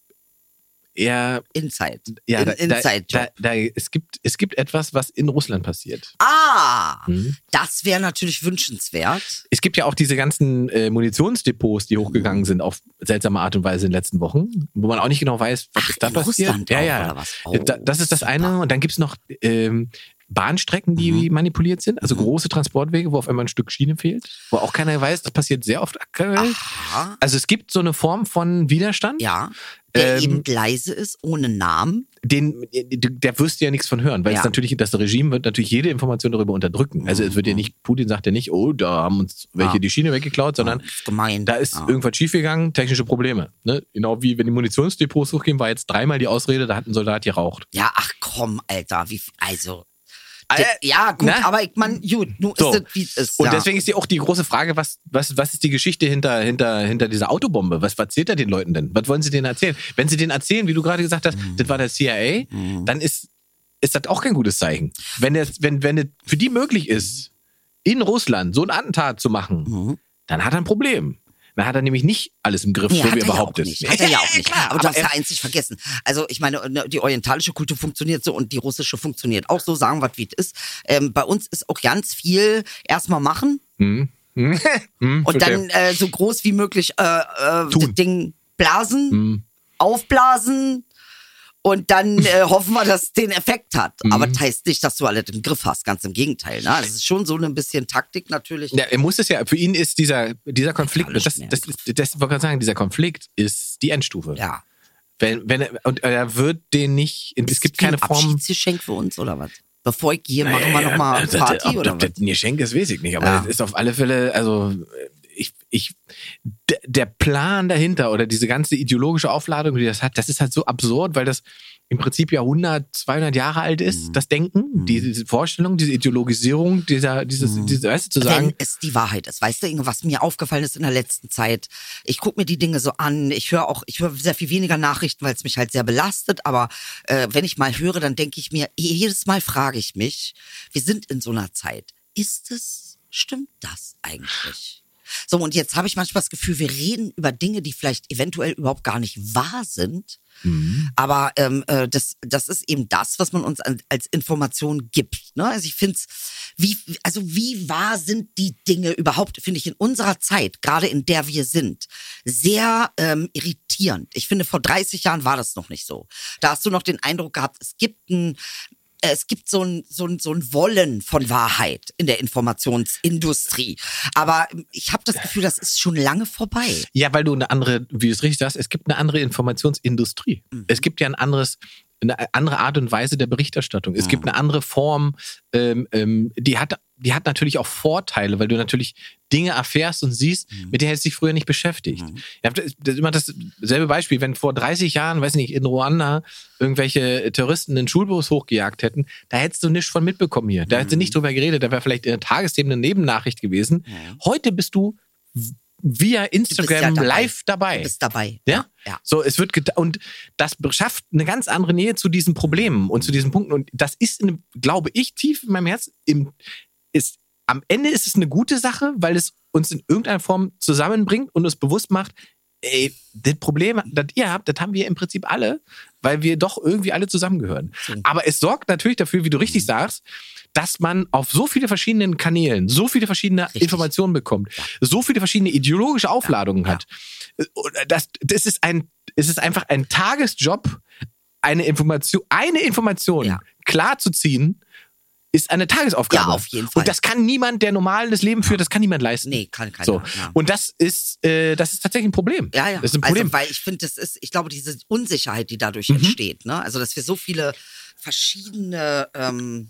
eher Inside. ja, In, da, Inside-Job. da, da, es gibt es gibt etwas, was in Russland passiert. Ah, Mhm. das wäre natürlich wünschenswert. Es gibt ja auch diese ganzen äh, Munitionsdepots, die hochgegangen sind auf seltsame Art und Weise in den letzten Wochen, wo man auch nicht genau weiß, was Ach, da in passiert. Russland ja, auch, ja. was? Oh, da, das ist das super. eine. Und dann gibt's noch ähm, Bahnstrecken, die Mhm. manipuliert sind, also große Transportwege, wo auf einmal ein Stück Schiene fehlt, wo auch keiner weiß, das passiert sehr oft aktuell. Aha. Also es gibt so eine Form von Widerstand, Ja. Der Ähm, eben leise ist, ohne Namen. den, der wirst du ja nichts von hören, weil Ja. es natürlich, das Regime wird natürlich jede Information darüber unterdrücken. Also es wird ja nicht, Putin sagt ja nicht, oh, da haben uns welche Ja. die Schiene weggeklaut, sondern Ah, ist da ist Ja. irgendwas schiefgegangen, technische Probleme. Ne? Genau wie wenn die Munitionsdepots hochgehen, war jetzt dreimal die Ausrede, da hat ein Soldat geraucht. Ja, ach komm, Alter, wie, also. Äh, ja, gut, ne? aber ich mein, gut, nun So. ist es, wie es ist. Und ja. deswegen ist ja auch die große Frage, was, was, was ist die Geschichte hinter, hinter, hinter dieser Autobombe? Was erzählt er den Leuten denn? Was wollen sie denen erzählen? Wenn sie denen erzählen, wie du gerade gesagt hast, Mhm. das war der CIA, dann ist, ist das auch kein gutes Zeichen. Wenn es, wenn, wenn für die möglich ist, in Russland so ein Attentat zu machen, Mhm. dann hat er ein Problem. Dann hat er nämlich nicht alles im Griff, Nee, so wie er ja auch behauptet. nicht. Hat er ja auch nicht. Klar, aber du hast ja eins nicht vergessen. Also ich meine, ne, die orientalische Kultur funktioniert so und die russische funktioniert auch so, sagen wir, wie es ist. Ähm, bei uns ist auch ganz viel erstmal machen Hm, und verstehe. dann äh, so groß wie möglich äh, äh, das Ding blasen, Hm. aufblasen und dann äh, hoffen wir, dass es den Effekt hat. Mhm. Aber das heißt nicht, dass du alles im Griff hast, ganz im Gegenteil. Ne? Es ist schon so ein bisschen Taktik natürlich. Ja, er muss es ja, für ihn ist dieser, dieser Konflikt, das, das, das, das, ich wollte gerade sagen, dieser Konflikt ist die Endstufe. Ja. Wenn, wenn und er wird den nicht, es Ist gibt das keine ein Form. Abschiedsgeschenk für uns oder was? Bevor ich gehe, machen wir Ja, nochmal Party ob, oder ob was? das ein Geschenk ist, weiß ich nicht. Aber Ja. das ist auf alle Fälle, also ich, ich, der Plan dahinter oder diese ganze ideologische Aufladung, die das hat, das ist halt so absurd, weil das im Prinzip ja 100, 200 Jahre alt ist, Mhm. das Denken, die, diese Vorstellung, diese Ideologisierung, dieser, dieses, diese, weißt du, zu sagen, Wenn es die Wahrheit ist. Weißt du, was mir aufgefallen ist in der letzten Zeit? Ich gucke mir die Dinge so an. Ich höre auch, ich höre sehr viel weniger Nachrichten, weil es mich halt sehr belastet. Aber äh, wenn ich mal höre, dann denke ich mir, jedes Mal frage ich mich, wir sind in so einer Zeit. Ist es, stimmt das eigentlich? So, und jetzt habe ich manchmal das Gefühl, wir reden über Dinge, die vielleicht eventuell überhaupt gar nicht wahr sind. Aber ähm, äh, das, das ist eben das, was man uns als Information gibt. Ne? Also ich finde es, wie, also wie wahr sind die Dinge überhaupt, finde ich in unserer Zeit, gerade in der wir sind, sehr ähm, irritierend. Ich finde, vor 30 Jahren war das noch nicht so. Da hast du noch den Eindruck gehabt, es gibt ein es gibt so ein, so, ein, so ein Wollen von Wahrheit in der Informationsindustrie. Aber ich habe das Gefühl, das ist schon lange vorbei. Ja, weil du eine andere, wie du es richtig sagst, es gibt eine andere Informationsindustrie. Mhm. Es gibt ja ein anderes, eine andere Art und Weise der Berichterstattung. Es Mhm. gibt eine andere Form, ähm, ähm, die hat, die hat natürlich auch Vorteile, weil du natürlich Dinge erfährst und siehst, Mhm. mit denen hättest du dich früher nicht beschäftigt. Ja, das ist das immer dasselbe Beispiel, wenn vor 30 Jahren, weiß nicht, in Ruanda irgendwelche Terroristen einen Schulbus hochgejagt hätten, da hättest du nichts von mitbekommen hier. Da hättest du nicht drüber geredet, da wäre vielleicht in der Tagesthemen eine Nebennachricht gewesen. Heute bist du via Instagram dabei. live dabei. Du bist dabei. Ja? ja. So, es wird und das schafft eine ganz andere Nähe zu diesen Problemen und zu diesen Punkten. Und das ist, in, glaube ich, tief in meinem Herz. Im, ist, am Ende ist es eine gute Sache, weil es uns in irgendeiner Form zusammenbringt und uns bewusst macht, ey, das Problem, das ihr habt, das haben wir im Prinzip alle, weil wir doch irgendwie alle zusammengehören. Aber es sorgt natürlich dafür, wie du richtig sagst, dass man auf so viele verschiedenen Kanälen so viele verschiedene Richtig. Informationen bekommt, so viele verschiedene ideologische Aufladungen hat. Und Das, das ist ein, es ist einfach ein Tagesjob, eine Information, eine Information Ja. klar zu ziehen, ist eine Tagesaufgabe. Ja, auf jeden Fall. Und das kann niemand, der normal das Leben führt, das kann niemand leisten. Nee, kann keiner. So. Ja. Und das ist, äh, das ist tatsächlich ein Problem. Ja, ja. Das ist ein Problem. Mhm. Also, weil ich finde, das ist, ich glaube, diese Unsicherheit, die dadurch entsteht, ne? Also, dass wir so viele verschiedene, ähm,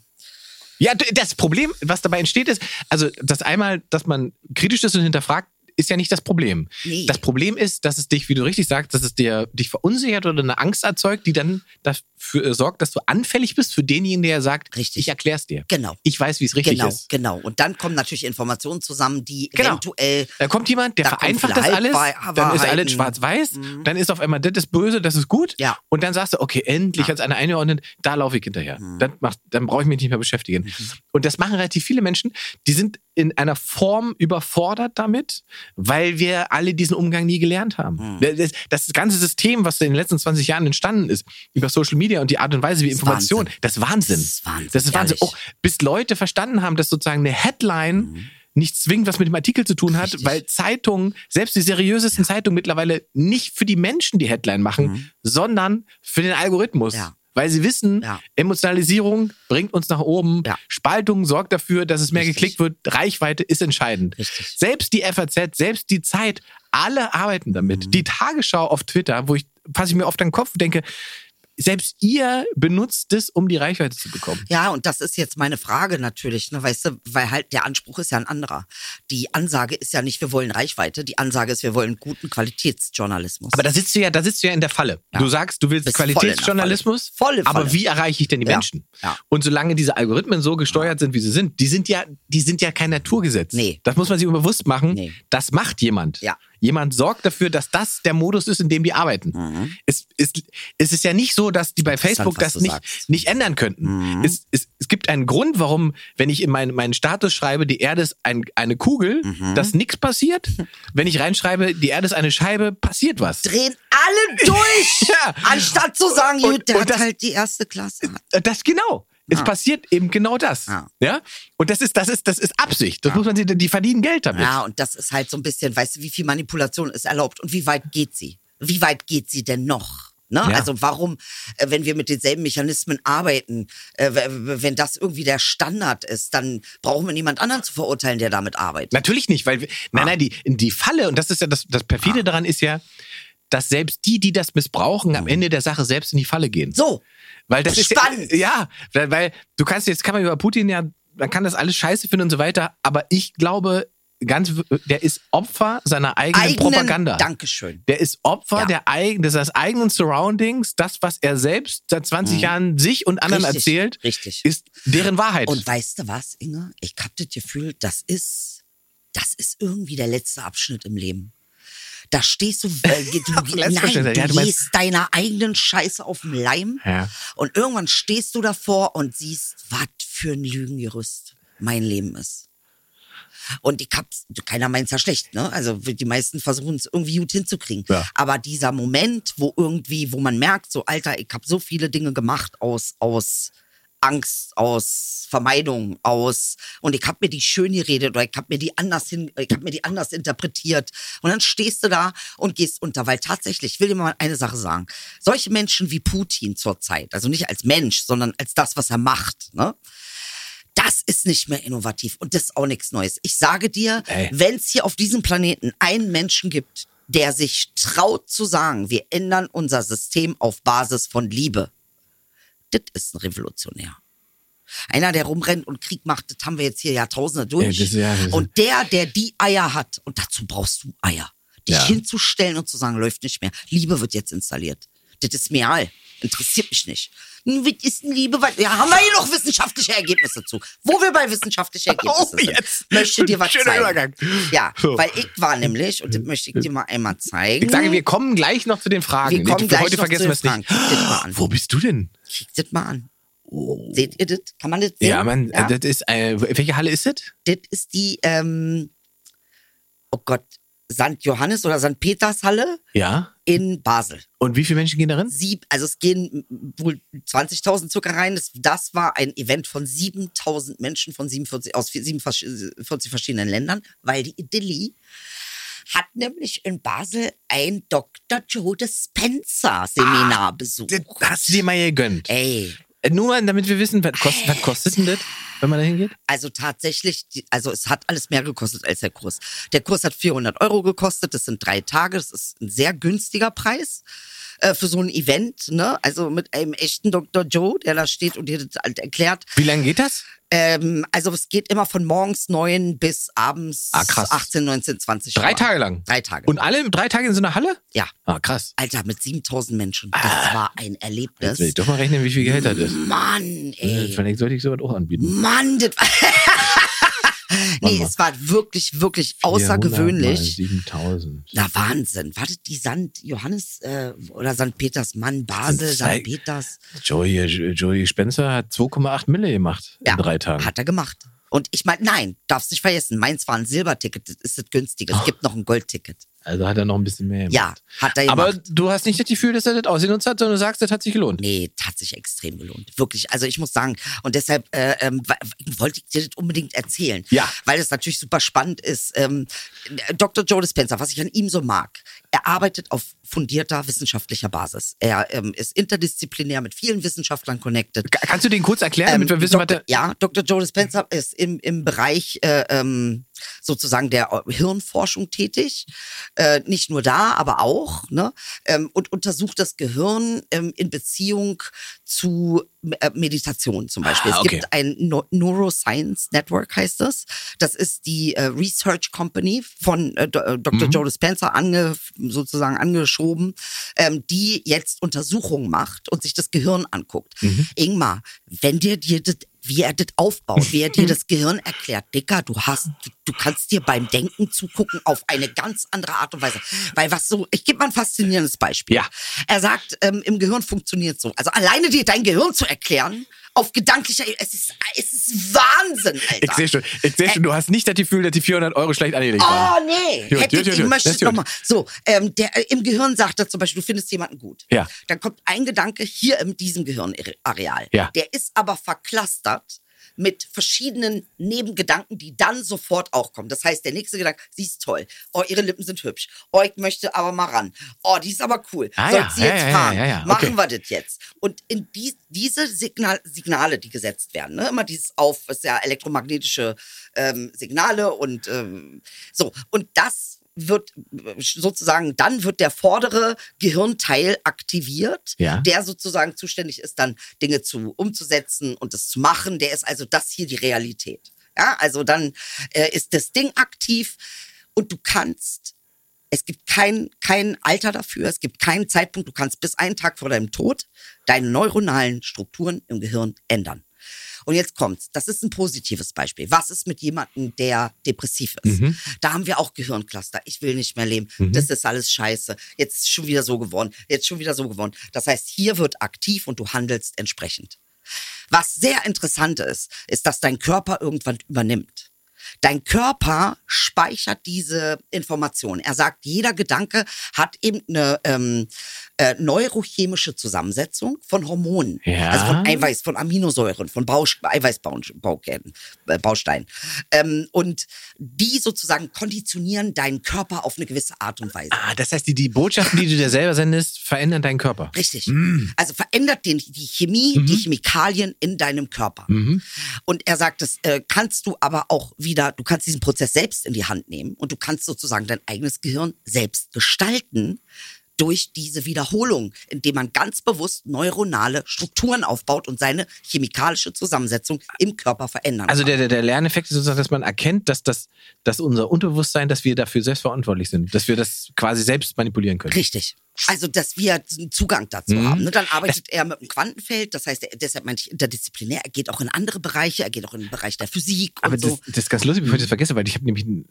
Ja, das Problem, was dabei entsteht, ist, also das einmal, dass man kritisch ist und hinterfragt, ist ja nicht das Problem. Nee. Das Problem ist, dass es dich, wie du richtig sagst, dass es dir dich verunsichert oder eine Angst erzeugt, die dann dafür äh, sorgt, dass du anfällig bist für denjenigen, der sagt, Richtig. ich erklär's dir. Genau. Ich weiß, wie es richtig genau, ist. genau. Und dann kommen natürlich Informationen zusammen, die Genau. eventuell Da kommt jemand, der Da vereinfacht das alles, dann ist alles schwarz-weiß, dann ist auf einmal, das ist böse, das ist gut. Ja. Und dann sagst du, okay, endlich als einer eingeordnet, da laufe ich hinterher. Mhm. Dann, dann brauche ich mich nicht mehr beschäftigen. Und das machen relativ viele Menschen, die sind in einer Form überfordert damit, weil wir alle diesen Umgang nie gelernt haben. Hm. Das, das ganze System, was in den letzten 20 Jahren entstanden ist, über Social Media und die Art und Weise, wie Das ist Information, Wahnsinn. das ist Wahnsinn. Das ist Wahnsinn, Das ist Wahnsinn. Oh, bis Leute verstanden haben, dass sozusagen eine Headline nicht zwingend was mit dem Artikel zu tun hat, Mhm. Richtig. weil Zeitungen, selbst die seriösesten Zeitungen mittlerweile nicht für die Menschen die Headline machen, sondern für den Algorithmus. Mhm. Ja. Weil sie wissen, Ja. Emotionalisierung bringt uns nach oben, Ja. Spaltung sorgt dafür, dass es mehr Richtig. geklickt wird, Reichweite ist entscheidend. Richtig. Selbst die FAZ, selbst die Zeit, alle arbeiten damit. Mhm. Die Tagesschau auf Twitter, wo ich fasse ich mir oft an den Kopf und denke, selbst ihr benutzt es, um die Reichweite zu bekommen. Ja, und das ist jetzt meine Frage natürlich, ne, weißt du, weil halt der Anspruch ist ja ein anderer. Die Ansage ist ja nicht, wir wollen Reichweite, die Ansage ist, wir wollen guten Qualitätsjournalismus. Aber da sitzt du ja, da sitzt du ja in der Falle. Ja. Du sagst, du willst Qualitätsjournalismus, Falle. Volle aber Falle. wie erreiche ich denn die Ja. Menschen? Ja. Und solange diese Algorithmen so gesteuert sind, wie sie sind, die sind ja, die sind ja kein Naturgesetz. Nee. Das muss man sich bewusst machen. Nee. Das macht jemand. Ja. Jemand sorgt dafür, dass das der Modus ist, in dem die arbeiten. Es, es, es ist ja nicht so, dass die bei Facebook das nicht, sagst. nicht ändern könnten. Es, es, es gibt einen Grund, warum, wenn ich in meinen, meinen Status schreibe, die Erde ist ein, eine Kugel, dass nichts passiert. Wenn ich reinschreibe, die Erde ist eine Scheibe, passiert was. Drehen alle durch, Ja. anstatt zu sagen, Und- gut, der und hat das- halt die erste Klasse. Äh, Das genau. Es Ja. passiert eben genau das. Ja. Ja. Und das ist, das ist, das ist Absicht. Das muss man sich, die verdienen Geld damit. Ja, und das ist halt so ein bisschen, weißt du, wie viel Manipulation ist erlaubt und wie weit geht sie? Wie weit geht sie denn noch? Ne? Ja. Also warum, äh, wenn wir mit denselben Mechanismen arbeiten, äh, wenn das irgendwie der Standard ist, dann brauchen wir niemand anderen zu verurteilen, der damit arbeitet. Natürlich nicht, weil wir, nein, nein, die, die Falle, und das ist ja das, das perfide daran ist ja, dass selbst die, die das missbrauchen, am Ende der Sache selbst in die Falle gehen. So, Weil das Spannend. ist ja, ja, weil, du kannst jetzt kann man über Putin ja, man kann das alles scheiße finden und so weiter, aber ich glaube ganz, der ist Opfer seiner eigenen, eigenen Propaganda. Dankeschön. Der ist Opfer Ja. der eigen, des eigenen Surroundings. Das, was er selbst seit 20 Jahren sich und anderen Mhm. Richtig, erzählt, richtig. ist deren Wahrheit. Und weißt du was, Inge? Ich hab das Gefühl, das ist, das ist irgendwie der letzte Abschnitt im Leben. Da stehst du, äh, du, nein, du, Ja, gehst deiner eigenen Scheiße auf den Leim Ja. und irgendwann stehst du davor und siehst, was für ein Lügengerüst mein Leben ist. Und ich hab's, keiner meint's ja schlecht, ne? Also die meisten versuchen es irgendwie gut hinzukriegen. Ja. Aber dieser Moment, wo irgendwie, wo man merkt, so Alter, ich habe so viele Dinge gemacht aus aus Angst, aus Vermeidung, aus und ich habe mir die schön geredet oder ich habe mir die anders hin, ich habe mir die anders interpretiert und dann stehst du da und gehst unter, weil tatsächlich, ich will dir mal eine Sache sagen, solche Menschen wie Putin zurzeit, also nicht als Mensch, sondern als das, was er macht, ne? Das ist nicht mehr innovativ und das ist auch nichts Neues. Ich sage dir, wenn es hier auf diesem Planeten einen Menschen gibt, der sich traut zu sagen, wir ändern unser System auf Basis von Liebe, das ist ein Revolutionär. Einer, der rumrennt und Krieg macht, das haben wir jetzt hier Jahrtausende durch. Ja, das- ja, das- und der, der die Eier hat, und dazu brauchst du Eier, dich Ja. hinzustellen und zu sagen, läuft nicht mehr. Liebe wird jetzt installiert. Das ist mir all. Interessiert mich nicht. Was ist denn Liebe? Was- Ja, haben wir hier noch wissenschaftliche ergebnisse zu. Wo wir bei wissenschaftlichen Ergebnissen Oh, sind, jetzt. möchte dir was Schöner zeigen. Übergang. Ja, So. weil ich war nämlich, und das möchte ich dir mal einmal zeigen. ich sage, wir kommen gleich noch zu den Fragen. Wir kommen Für gleich heute noch vergessen zu den nicht. Fragen. An. Wo bist du denn? Kriegt das mal an. Seht ihr das? Kann man das sehen? Ja, man, Ja? das ist, äh, welche Halle ist das? Das ist die, ähm, oh Gott, St. Johannes oder St. Peters Halle Ja. in Basel. Und wie viele Menschen gehen darin? Sieb, also es gehen wohl 20.000 circa rein. Das, das war ein Event von 7.000 Menschen von 47, aus 47 verschiedenen Ländern, weil die Idilli hat nämlich in Basel ein Dr. Joe Dispenza Seminar besucht. Das hast du dir mal gegönnt. Ey, Nur mal, damit wir wissen, was kostet, was kostet denn das, wenn man da hingeht? Also tatsächlich, also es hat alles mehr gekostet als der Kurs. Der Kurs hat 400 Euro gekostet, das sind drei Tage, das ist ein sehr günstiger Preis äh, für so ein Event, ne? Also mit einem echten Dr. Joe, der da steht und dir das halt erklärt. Wie lange geht das? Ähm, also es geht immer von morgens neun bis abends Ah, krass. 18, 19, 20 Drei Uhr. Tage lang. Drei Tage. Und alle drei Tage in so einer Halle? ja, Ah, krass. Alter, mit 7000 Menschen. Das war ein Erlebnis. Jetzt will ich doch mal rechnen, wie viel Geld das ist. Mann, Äh, ey. Vielleicht sollte ich sowas auch anbieten. Mann, das war. nee, es war wirklich, wirklich außergewöhnlich. 7000. Na Wahnsinn. War das die St. Johannes äh, oder St. Peters Mann, Basel, St. Peters? Joey, Joey Spencer hat 2,8 Mille gemacht Ja, in drei Tagen. hat er gemacht. Und ich meine, nein, darfst nicht vergessen, meins war ein Silberticket, das ist das günstige. Es gibt noch ein Goldticket. Also hat er noch ein bisschen mehr. gemacht. Ja, hat er Aber gemacht. du hast nicht das Gefühl, dass er das ausgenutzt hat, sondern du sagst, das hat sich gelohnt. Nee, das hat sich extrem gelohnt. Wirklich. Also ich muss sagen, und deshalb äh, ähm, wollte ich dir das unbedingt erzählen. Ja. Weil es natürlich super spannend ist. Ähm, Dr. Joe Dispenza, was ich an ihm so mag, er arbeitet auf fundierter wissenschaftlicher Basis. Er ähm, ist interdisziplinär mit vielen Wissenschaftlern connected. Ka- Kannst du den kurz erklären, damit Ähm, wir wissen, was Dr. der. Ja, Dr. Joe Dispenza ist im, im Bereich äh, ähm, sozusagen der Hirnforschung tätig. Äh, nicht nur da, aber auch. Ne? Ähm, und untersucht das Gehirn ähm, in Beziehung zu äh, Meditation zum Beispiel. Ah, Es okay. gibt ein no Neuroscience Network, heißt das. Das ist die äh, Research Company von äh, äh, Dr. Mhm. Joe Dispenza ange, sozusagen angeschoben, ähm, die jetzt Untersuchungen macht und sich das Gehirn anguckt. Mhm. Ingmar, wenn dir dir das wie er das aufbaut, wie er dir das Gehirn erklärt. Dicker, du hast, du, du kannst dir beim Denken zugucken auf eine ganz andere Art und Weise. Weil was so, ich gebe mal ein faszinierendes Beispiel. Ja. Er sagt, ähm, im Gehirn funktioniert so. Also alleine dir dein Gehirn zu erklären, auf gedanklicher Ebene, es ist, es ist Wahnsinn, Alter. Ich sehe schon, ich seh schon, du hast nicht das Gefühl, dass die 400 Euro schlecht angelegt waren. Oh nee, Gut, hätte gut, ich, gut, gut. nochmal. So, ähm, der, äh, im Gehirn sagt er zum Beispiel, du findest jemanden gut. Ja. Dann kommt ein Gedanke hier in diesem Gehirnareal. Ja. Der ist aber verklustert mit verschiedenen Nebengedanken, die dann sofort auch kommen. Das heißt, der nächste Gedanke, sie ist toll. Oh, ihre Lippen sind hübsch. Oh, ich möchte aber mal ran. Oh, die ist aber cool. Ah, Soll ja, sie ja, jetzt ja, fahren? ja, Machen okay. wir das jetzt. Und in die, diese Signal, Signale, die gesetzt werden, ne? immer dieses auf, ist ja elektromagnetische ähm, Signale und ähm, so. Und das wird sozusagen, dann wird der vordere Gehirnteil aktiviert, Ja. der sozusagen zuständig ist, dann Dinge zu umzusetzen und das zu machen. Der ist also das hier die Realität. Ja, also dann äh, ist das Ding aktiv und du kannst es gibt kein, kein Alter dafür, es gibt keinen Zeitpunkt. Du kannst bis einen Tag vor deinem Tod deine neuronalen Strukturen im Gehirn ändern. Und jetzt kommt's. Das ist ein positives Beispiel. Was ist mit jemandem, der depressiv ist? Mhm. Da haben wir auch Gehirncluster. Ich will nicht mehr leben. Das ist alles scheiße. Jetzt ist schon wieder so geworden. Jetzt schon wieder so geworden. Das heißt, hier wird aktiv und du handelst entsprechend. Was sehr interessant ist, ist, dass dein Körper irgendwann übernimmt. Dein Körper speichert diese Information. Er sagt, jeder Gedanke hat eben eine ähm, äh, neurochemische Zusammensetzung von Hormonen. Ja. Also von Eiweiß, von Aminosäuren, von Baus Eiweißbausteinen. Äh, Bausteinen. Ähm, und die sozusagen konditionieren deinen Körper auf eine gewisse Art und Weise. Ah, das heißt, die, die Botschaften, die du dir selber sendest, verändern deinen Körper. Richtig. Mm. Also verändert den, die Chemie, Mhm. die Chemikalien in deinem Körper. Und er sagt, das äh, kannst du aber auch wieder, du kannst diesen Prozess selbst in die Hand nehmen und du kannst sozusagen dein eigenes Gehirn selbst gestalten durch diese Wiederholung, indem man ganz bewusst neuronale Strukturen aufbaut und seine chemikalische Zusammensetzung im Körper verändern Also kann. der, der, der Lerneffekt ist sozusagen, dass man erkennt, dass, das, dass unser Unterbewusstsein, dass wir dafür selbst verantwortlich sind, dass wir das quasi selbst manipulieren können. Richtig. Also, dass wir einen Zugang dazu Mhm. haben. Ne? Dann arbeitet er mit dem Quantenfeld. Das heißt, er, deshalb meinte ich interdisziplinär. Er geht auch in andere Bereiche. Er geht auch in den Bereich der Physik Aber und so. das, das ist ganz lustig, bevor ich das vergesse, weil ich habe nämlich, äh,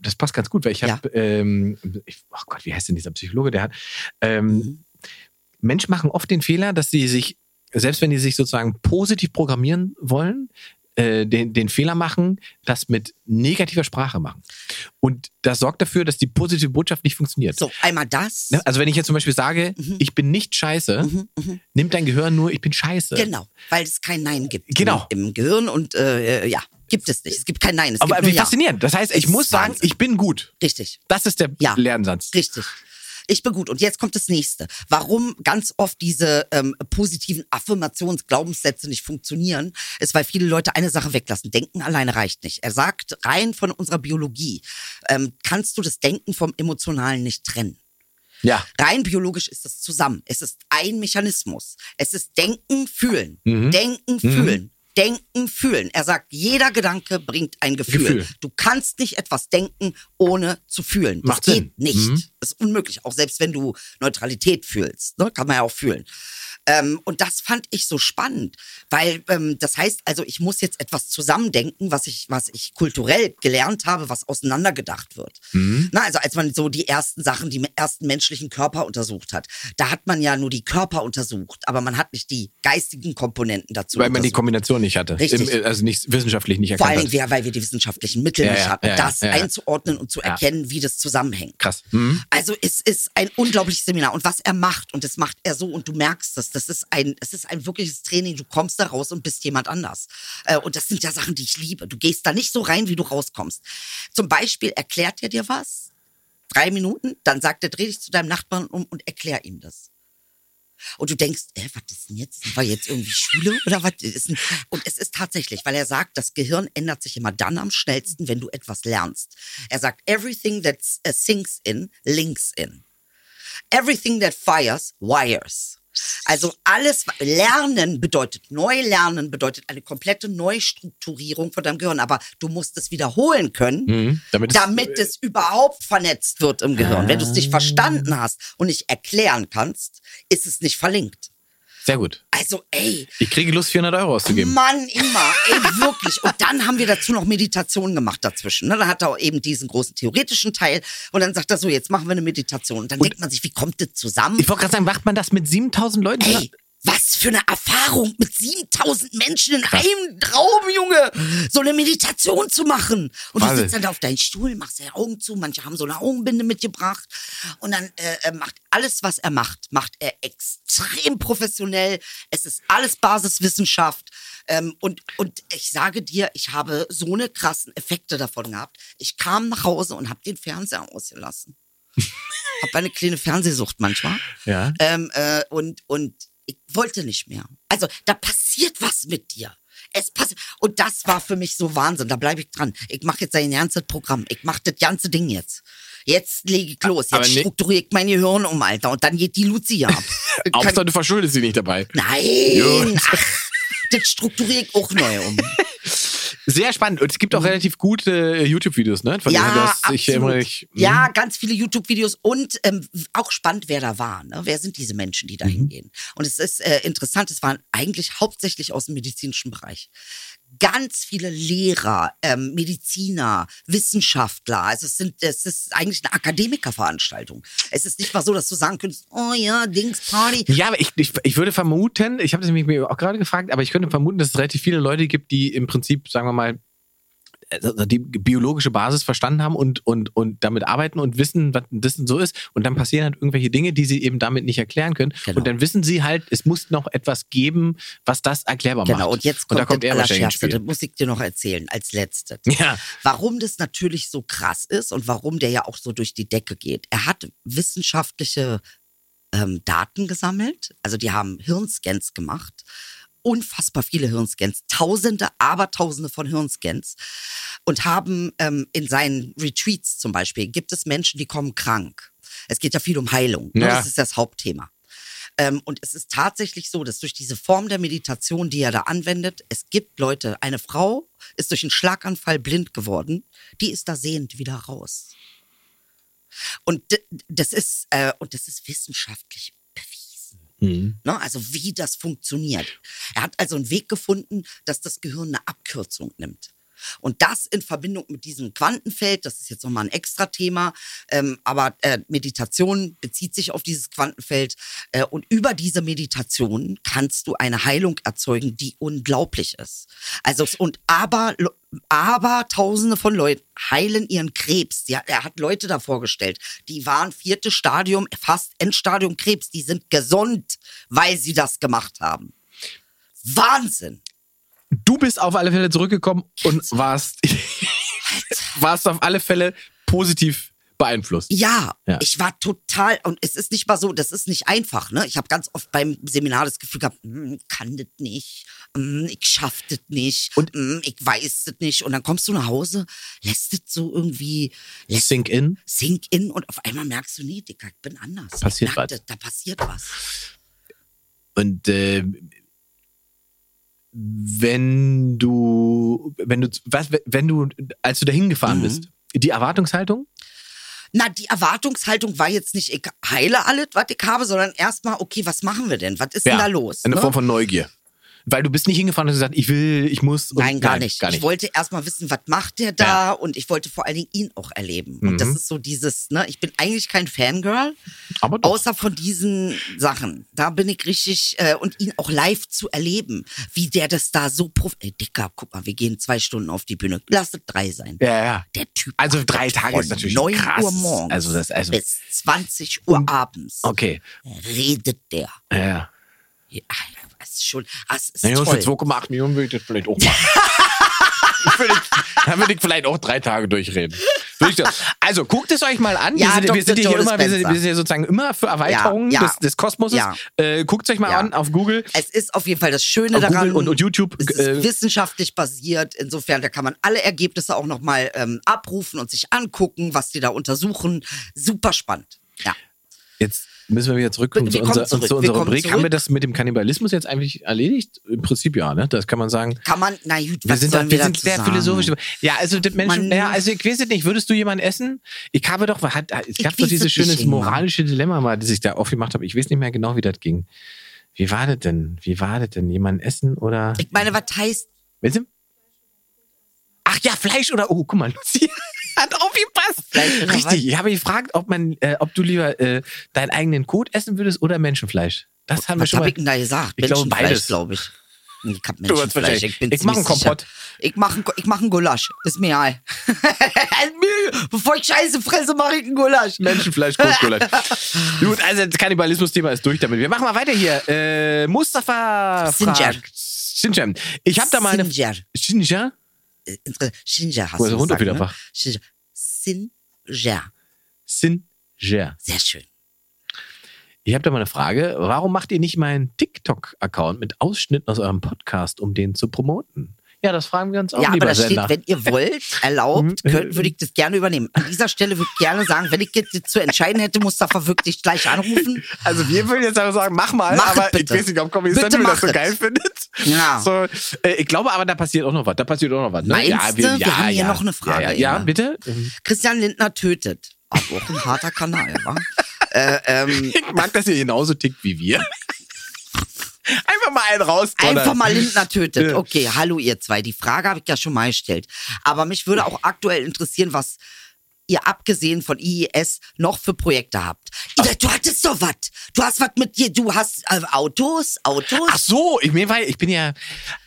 das passt ganz gut, weil ich habe, ähm, ich, oh Gott, wie heißt denn dieser Psychologe, der hat, ähm, Mhm. Menschen machen oft den Fehler, dass sie sich, selbst wenn die sich sozusagen positiv programmieren wollen, äh, den, den Fehler machen, das mit negativer Sprache machen. Und das sorgt dafür, dass die positive Botschaft nicht funktioniert. So, einmal das. Ne? Also wenn ich jetzt zum Beispiel sage, ich bin nicht scheiße, nimmt dein Gehirn nur, ich bin scheiße. Mhm, Genau, weil es kein Nein gibt Genau. im, im Gehirn und äh, ja, gibt es nicht. Es gibt kein Nein. Es Aber gibt wie ja. faszinierend. Das heißt, ich Es muss sagen, Wahnsinn. ich bin gut. Richtig, Das ist der Ja. Lernsatz. richtig. Ich bin gut. Und jetzt kommt das nächste. Warum ganz oft diese ähm, positiven Affirmationsglaubenssätze nicht funktionieren, ist, weil viele Leute eine Sache weglassen. Denken alleine reicht nicht. Er sagt, rein von unserer Biologie ähm, kannst du das Denken vom Emotionalen nicht trennen. Ja. Rein biologisch ist es zusammen. Es ist ein Mechanismus. Es ist Denken, Fühlen. Mhm. Denken, Fühlen. Denken, Fühlen. Er sagt, jeder Gedanke bringt ein Gefühl. Gefühl. Du kannst nicht etwas denken, ohne zu fühlen. Das Macht geht Sinn. nicht. Mhm. Das ist unmöglich. Auch selbst wenn du Neutralität fühlst, ne, kann man ja auch fühlen. Ähm, und das fand ich so spannend, weil ähm, das heißt, also ich muss jetzt etwas zusammendenken, was ich, was ich kulturell gelernt habe, was auseinandergedacht wird. Mhm. Na, also als man so die ersten Sachen, die ersten menschlichen Körper untersucht hat, da hat man ja nur die Körper untersucht, aber man hat nicht die geistigen Komponenten dazu Weil man die. Kombination nicht hatte. Richtig. Im, also nicht wissenschaftlich nicht Vor erkannt Dingen, hat. wer- weil wir die wissenschaftlichen Mittel Ja, nicht ja, hatten, ja, ja, das ja, ja. einzuordnen und zu Ja. erkennen, wie das zusammenhängt. Krass. Mhm. Also es ist ein unglaubliches Seminar und was er macht und das macht er so und du merkst das, das ist ein, es ist ein wirkliches Training. Du kommst da raus und bist jemand anders. Äh, Und das sind ja Sachen, die ich liebe. Du gehst da nicht so rein, wie du rauskommst. Zum Beispiel erklärt er dir was, drei Minuten, dann sagt er, dreh dich zu deinem Nachbarn um und erklär ihm das. Und du denkst, äh, was ist denn jetzt? War jetzt irgendwie Schule oder was ist denn? Und es ist tatsächlich, weil er sagt, das Gehirn ändert sich immer dann am schnellsten, wenn du etwas lernst. Er sagt, everything that uh, sinks in, links in. Everything that fires, wires. Also alles, Lernen bedeutet, neu lernen bedeutet eine komplette Neustrukturierung von deinem Gehirn. Aber du musst es wiederholen können, Mhm. Damit es- damit es überhaupt vernetzt wird im Gehirn. Wenn du es nicht verstanden hast und nicht erklären kannst, ist es nicht verlinkt. Sehr gut. Also, ey, Ich kriege Lust, 400 Euro auszugeben. Mann, immer, ey, wirklich. Und dann haben wir dazu noch Meditation gemacht dazwischen. Ne? Da hat er eben diesen großen theoretischen Teil und dann sagt er so, jetzt machen wir eine Meditation. Und dann denkt man sich, wie kommt das zusammen? Ich wollte gerade sagen, macht man das mit 7000 Leuten? Ey, was für eine Erfahrung mit 7000 Menschen in einem Raum, Junge, so eine Meditation zu machen. Und du Wahnsinn. sitzt dann da auf deinen Stuhl, machst deine Augen zu, manche haben so eine Augenbinde mitgebracht und dann äh, er macht alles, was er macht, macht er extrem professionell. Es ist alles Basiswissenschaft. Ähm, und, und ich sage dir, ich habe so eine krassen Effekte davon gehabt. Ich kam nach Hause und habe den Fernseher ausgelassen. hab eine kleine Fernsehsucht manchmal. Ja. Ähm, äh, und, und ich wollte nicht mehr. Also da passiert was mit dir. Es passiert. Und das war für mich so Wahnsinn. Da bleibe ich dran. Ich mache jetzt ein ganzes Programm. Ich mache das ganze Ding jetzt. Jetzt lege ich los. Jetzt ne- strukturiere ich mein Gehirn um, Alter. Und dann geht die Lucia ab. Hauptsache, du verschuldest sie nicht dabei. Nein! Ach, das strukturiere ich auch neu um. Sehr spannend. Und es gibt auch relativ gute äh, YouTube-Videos, ne? Von denen Ja, nicht. hm? ja, ganz viele YouTube-Videos und ähm, auch spannend, wer da war. Ne? Wer sind diese Menschen, die da Mhm. hingehen? Und es ist äh, interessant, es waren eigentlich hauptsächlich aus dem medizinischen Bereich. Ganz viele Lehrer, ähm, Mediziner, Wissenschaftler. Also es sind, es ist eigentlich eine Akademikerveranstaltung. Es ist nicht mal so, dass du sagen könntest, oh ja, Dings Party. Ja, aber ich, ich, ich würde vermuten, ich habe das nämlich mir auch gerade gefragt, aber ich könnte vermuten, dass es relativ viele Leute gibt, die im Prinzip, sagen wir mal, die biologische Basis verstanden haben und, und, und damit arbeiten und wissen, was das so ist. Und dann passieren halt irgendwelche Dinge, die sie eben damit nicht erklären können. Genau. Und dann wissen sie halt, es muss noch etwas geben, was das erklärbar macht. Genau, und jetzt und kommt, da kommt das er Allerschärfste, das muss ich dir noch erzählen, als letztes. Ja. Warum das natürlich so krass ist und warum der ja auch so durch die Decke geht. Er hat wissenschaftliche ähm, Daten gesammelt, also die haben Hirnscans gemacht. Unfassbar viele Hirnscans, Tausende, Abertausende von Hirnscans und haben ähm, in seinen Retreats zum Beispiel, gibt es Menschen, die kommen krank. Es geht ja viel um Heilung, ne? Ja. das ist das Hauptthema. Ähm, und es ist tatsächlich so, dass durch diese Form der Meditation, die er da anwendet, es gibt Leute, eine Frau ist durch einen Schlaganfall blind geworden, die ist da sehend wieder raus. Und das ist, äh, und das ist wissenschaftlich. Mhm. Ne? Also wie das funktioniert. Er hat also einen Weg gefunden, dass das Gehirn eine Abkürzung nimmt. Und das in Verbindung mit diesem Quantenfeld, das ist jetzt nochmal ein extra Thema, ähm, aber äh, Meditation bezieht sich auf dieses Quantenfeld äh, und über diese Meditation kannst du eine Heilung erzeugen, die unglaublich ist. Also und aber aber Tausende von Leuten heilen ihren Krebs. Ja, er hat Leute da vorgestellt, die waren vierte Stadium, fast Endstadium Krebs, die sind gesund, weil sie das gemacht haben. Wahnsinn. Du bist auf alle Fälle zurückgekommen und warst, warst auf alle Fälle positiv beeinflusst. Ja, Ja. ich war total, und es ist nicht mal so, das ist nicht einfach, ne? Ich habe ganz oft beim Seminar das Gefühl gehabt, hm, kann das nicht, hm, ich schaff das nicht, Und- hm, ich weiß das nicht. Und dann kommst du nach Hause, lässt das so irgendwie, Sink in. sink in und auf einmal merkst du, nee, Dicker, ich bin anders. Passiert was. Da, da passiert was. Und äh, wenn du, wenn du, was, wenn du, als du dahin gefahren Mhm. bist, die Erwartungshaltung? Na, die Erwartungshaltung war jetzt nicht, ich heile alles, was ich habe, sondern erstmal, okay, was machen wir denn? Was ist denn da los? Eine ne? Form von Neugier. Weil du bist nicht hingefahren und hast gesagt, ich will, ich muss. Nein, gar nicht. Gar nicht. Ich wollte erstmal wissen, was macht der da und ich wollte vor allen Dingen ihn auch erleben. Und Mhm. das ist so dieses, ne, ich bin eigentlich kein Fangirl, Aber doch. außer von diesen Sachen. Da bin ich richtig, äh, und ihn auch live zu erleben, wie der das da so prof. Ey, Dicker, guck mal, wir gehen zwei Stunden auf die Bühne. Lass es drei sein. ja, ja. Der Typ. Also drei Tage ist natürlich 9 krass. Uhr morgens Also das- also- bis 20 Uhr abends Okay. redet der. Ja, ja. Das ist schon, das ist Na, Jungs, toll. für 2,8 Millionen würde ich das vielleicht auch machen. dann würde ich vielleicht auch drei Tage durchreden. Also guckt es euch mal an. Ja, wir, sind, wir, sind hier immer, wir, sind, wir sind hier sozusagen immer für Erweiterungen Ja, ja. Des, des Kosmoses. Äh, guckt es euch mal an auf Google. Es ist auf jeden Fall das Schöne Auf daran. Google und- und YouTube, Es ist äh, wissenschaftlich basiert. Insofern, da kann man alle Ergebnisse auch nochmal ähm, abrufen und sich angucken, was die da untersuchen. Super spannend. Ja. Jetzt müssen wir wieder zurückkommen Wir zu, unser, zurück. zu unserer Rubrik. zurück. Haben wir das mit dem Kannibalismus jetzt eigentlich erledigt? Im Prinzip ja, ne? Das kann man sagen. Kann man, na gut, Wir sind, sollen wir sind sehr sagen? philosophisch. Ja, also das Menschen, ja, also ich weiß es nicht, würdest du jemanden essen? Ich habe doch, hat, es Ich gab doch weiß dieses es schöne moralische Dilemma mal, das ich da aufgemacht habe. Ich weiß nicht mehr genau, wie das ging. Wie war das denn? Wie war das denn? Jemanden essen oder? Ich meine, was heißt, Weißt du? Ach ja, Fleisch oder, oh, guck mal, Lucy hat aufgepasst. Richtig, was? ich habe gefragt, ob man, äh, ob du lieber äh, deinen eigenen Kot essen würdest oder Menschenfleisch. Das haben wir was schon habe mal. ich denn da gesagt? Ich glaube, Menschenfleisch, beides. glaube ich. Ich hab Menschenfleisch. Ich, ich mach ziemlich einen Kompott. Ich mache ich mach einen Gulasch. Ist mir egal. Bevor ich Scheiße fresse, mache ich einen Gulasch. Menschenfleisch, Kotgulasch. Gut, also das Kannibalismus-Thema ist durch damit. Wir machen mal weiter hier. Äh, Mustafa Sinjar. Sinjar. Ich habe da mal eine... Sinjar. Sinjar? Ginger hast du gesagt, wieder ne? wach? Ginger. Singer. Sinjar. Sehr schön. Ich habe da mal eine Frage. Warum macht ihr nicht mal einen TikTok-Account mit Ausschnitten aus eurem Podcast, um den zu promoten? Ja, das fragen wir uns auch ja, aber da steht, wenn ihr wollt, erlaubt, Mhm. könnt, würde ich das gerne übernehmen. An dieser Stelle würde ich gerne sagen, wenn ich jetzt zu entscheiden hätte, Mustafa wirklich gleich anrufen. Also wir würden jetzt aber sagen, mach mal, Mach aber ich weiß nicht, ob Comedy Central das so geil findet. Ja. So, äh, ich glaube aber, da passiert auch noch was. Da passiert auch noch was. Ne? Meinst ja, du? Wir haben hier noch eine Frage, Ja, ja, ja bitte. Christian Lindner tötet. Aber auch ein harter Kanal, wa? äh, ähm, Ich mag, dass ihr genauso tickt wie wir. Einfach mal einen raus. Einfach mal Lindner tötet. Okay, hallo ihr zwei. Die Frage habe ich ja schon mal gestellt. Aber mich würde auch aktuell interessieren, was ihr abgesehen von IES noch für Projekte habt. Ida, du hattest doch was. Du hast was mit dir. Du hast äh, Autos? Autos? Ach so, ich, mir war, ich bin ja,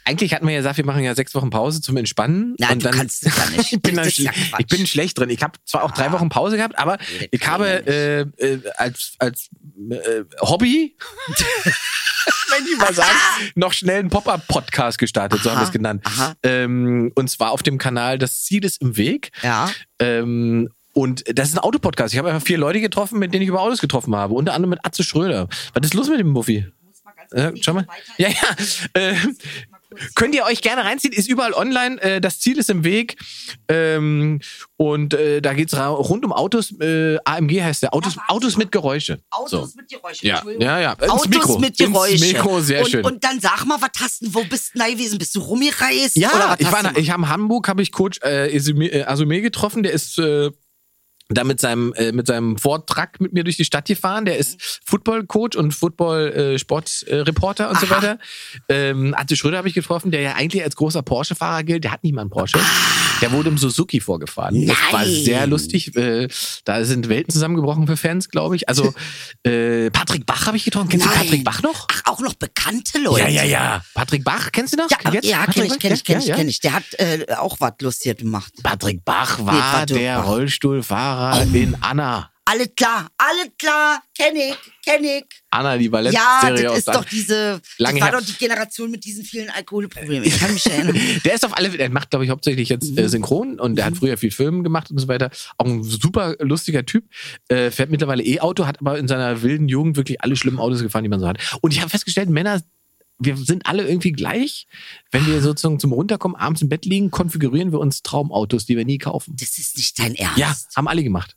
eigentlich hatten wir ja gesagt, wir machen ja sechs Wochen Pause zum Entspannen. Nein, und du dann, kannst das ja nicht. ich, bin dann ja ich bin schlecht drin. Ich habe zwar auch drei Wochen Pause gehabt, aber ich habe äh, äh, als, als äh, Hobby, wenn ich mal sagen, noch schnell einen Pop-Up-Podcast gestartet, so haben wir es genannt. Ähm, und zwar auf dem Kanal Das Ziel ist im Weg. Ja. Ähm, und das ist ein Autopodcast. Ich habe einfach vier Leute getroffen, mit denen ich über Autos getroffen habe. Unter anderem mit Atze Schröder. Was ist los mit dem Muffi? Äh, schau mal. Ja, ja. Äh, könnt ihr euch gerne reinziehen, ist überall online. Äh, das Ziel ist im Weg. Ähm, und äh, da geht's ra- rund um Autos. Äh, AMG heißt der. Autos, Ja, Autos mit Geräusche. Autos so. mit Geräuschen. Ja, ja, ja. Ins Autos Mikro. mit Ins Geräuschen. Mikro, sehr und, schön. Und dann sag mal, was hast du, wo bist du gewesen? Bist du rumgereist? Ja, ich war, ich habe in Hamburg habe ich Coach äh, Asume, äh, Asume getroffen. Der ist äh, da mit seinem äh, mit seinem Vortrag mit mir durch die Stadt gefahren. Der ist Football Coach und Football äh, Sport äh, Reporter und so Aha. weiter. Ähm, Atze Schröder habe ich getroffen, der ja eigentlich als großer Porsche Fahrer gilt. Der hat nicht mal einen Porsche. Der wurde im Suzuki vorgefahren. Das war Nein. sehr lustig. Äh, da sind Welten zusammengebrochen für Fans, glaube ich. Also äh, Patrick Bach habe ich getroffen. Kennst du Nein. Patrick Bach noch? Ach, auch noch bekannte Leute. Ja, ja, ja. Patrick Bach, kennst du noch? Ja, Jetzt? ja kenne ich, kenne ich, kenne ich, kenne ich. Der hat äh, auch was Lustiges gemacht. Patrick Bach Nee, war warte, der Bach. Rollstuhlfahrer in Anna. Alles klar, alles klar, kenne ich, kenne ich. Anna, die Ja, Ballettserie das aus ist doch diese, Lange das war her. doch die Generation mit diesen vielen Alkoholproblemen. Ich kann mich erinnern. Der ist auf alle, der macht, glaube ich, hauptsächlich jetzt Mhm. äh, Synchron und der hat früher viel Film gemacht und so weiter. Auch ein super lustiger Typ. Äh, fährt mittlerweile E-Auto, hat aber in seiner wilden Jugend wirklich alle schlimmen Autos gefahren, die man so hat. Und ich habe festgestellt, Männer, wir sind alle irgendwie gleich. Wenn wir sozusagen zum Runterkommen abends im Bett liegen, konfigurieren wir uns Traumautos, die wir nie kaufen. Das ist nicht dein Ernst. Ja, haben alle gemacht.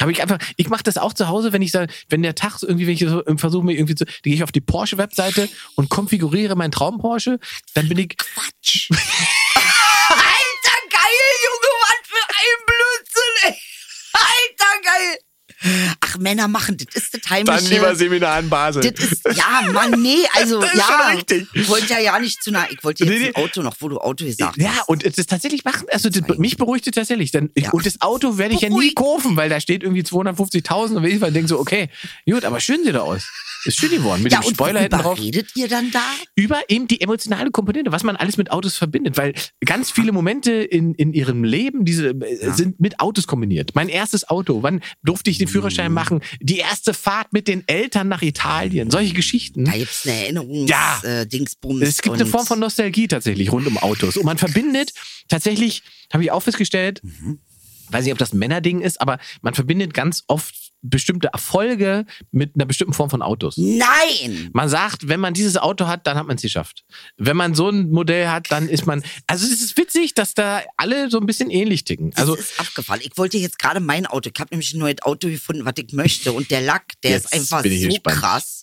Habe ich einfach, ich mache das auch zu Hause, wenn ich sage, wenn der Tag so irgendwie, wenn ich so versuche mir irgendwie zu, dann gehe ich auf die Porsche-Webseite und konfiguriere meinen Traum Porsche, dann bin ich, Quatsch. Alter, geil, Junge, was für ein Blödsinn, ey. Alter, geil. Männer machen, das ist das heimische. Dann lieber Seminar in Basel. Das ist, ja, Mann, nee, also, Das ist ja. Ich wollte ja, ja nicht zu nah, ich wollte jetzt Nee, nee. Auto noch, wo du Auto gesagt Ja, hast. und das tatsächlich machen, also das, mich beruhigt es tatsächlich. Dann, Ja. Und das Auto werde ich ja nie kaufen, weil da steht irgendwie 250.000 und ich denke so, okay, gut, aber schön sieht er aus. Ist schön geworden. Mit Ja, dem Spoiler hinten drauf. redet ihr dann da? Über eben die emotionale Komponente, was man alles mit Autos verbindet. Weil ganz viele Momente in, in ihrem Leben, diese äh, sind mit Autos kombiniert. Mein erstes Auto, wann durfte ich den Mhm. Führerschein machen? Die erste Fahrt mit den Eltern nach Italien. Solche Geschichten. Da gibt's eine Erinnerungs Ja. äh, Dingsbums. Es gibt eine Form von Nostalgie tatsächlich rund um Autos. Und man verbindet tatsächlich, habe ich auch festgestellt, Mhm. weiß nicht, ob das ein Männerding ist, aber man verbindet ganz oft bestimmte Erfolge mit einer bestimmten Form von Autos. Nein! Man sagt, wenn man dieses Auto hat, dann hat man es geschafft. Wenn man so ein Modell hat, dann ist man. Also es ist witzig, dass da alle so ein bisschen ähnlich ticken. Also Also ist abgefallen. Ich wollte jetzt gerade mein Auto. Ich habe nämlich ein neues Auto gefunden, was ich möchte. Und der Lack, der Jetzt ist einfach so gespannt. krass,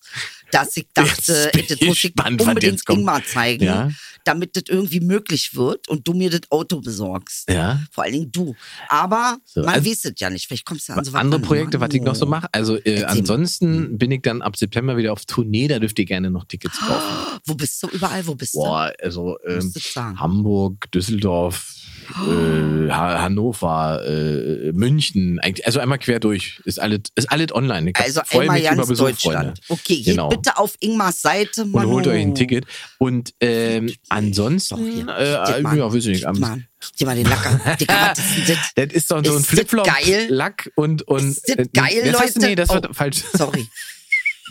dass ich dachte, das ich muss ich was unbedingt. Ingmar zeigen, Ja. damit das irgendwie möglich wird und du mir das Auto besorgst. ja. Vor allen Dingen du. Aber So, man also- weiß es ja nicht. Vielleicht kommst du an so andere an. Projekte, was ich noch so mache. Also äh, Erzähl mal. ansonsten bin ich dann ab September wieder auf Tournee, da dürft ihr gerne noch Tickets kaufen. Wo bist du überall? Wo bist Boah, also du? ähm, du sagen. Hamburg, Düsseldorf, äh, ha Hannover, äh, München, also einmal quer durch. Ist alles, ist alles online. Ich Also freue einmal mich über Besuch, Deutschland. Freunde. Okay, Genau. Bitte auf Ingmars Seite. Und Manu. holt euch ein Ticket. Und ähm, Doch, ansonsten, hier. äh, mal. ja, weiß ich nicht. Gib mal. Gib mal den Lacker. Digga, was ist denn das? das ist doch so ein? Flipflop-Lack und, und Ist das äh, geil, das Leute? Nee, das Oh. wird falsch. Sorry.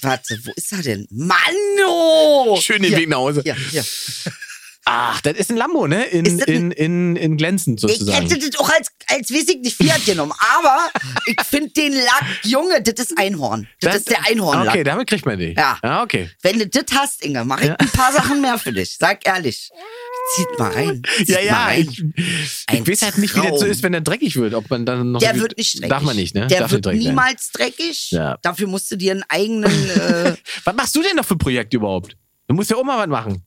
Warte, wo ist er denn? Mano! Schön den Hier, Weg nach Hause. Hier, hier. Ach, das ist ein Lambo, ne? In, in, in, in glänzend Ich sozusagen. hätte das auch als, als weiß ich nicht Fiat genommen. Aber ich finde den Lack, Junge, das ist Einhorn. Das, ist der Einhornlack. Okay, damit kriegt man die. Ja. Ja, okay. Wenn du das hast, Inge, mache ich Ja. ein paar Sachen mehr für dich. Sag ehrlich. Zieht mal rein. Zieht Ja, ja, rein. ich, Ein ich weiß halt nicht, wie das so ist, wenn er dreckig wird. Ob man dann noch. Der wird nicht dreckig. Darf man nicht, ne? Der Darf wird dreckig sein. niemals dreckig. Ja. Dafür musst du dir einen eigenen äh, Was machst du denn noch für Projekte überhaupt? Du musst ja auch mal was machen.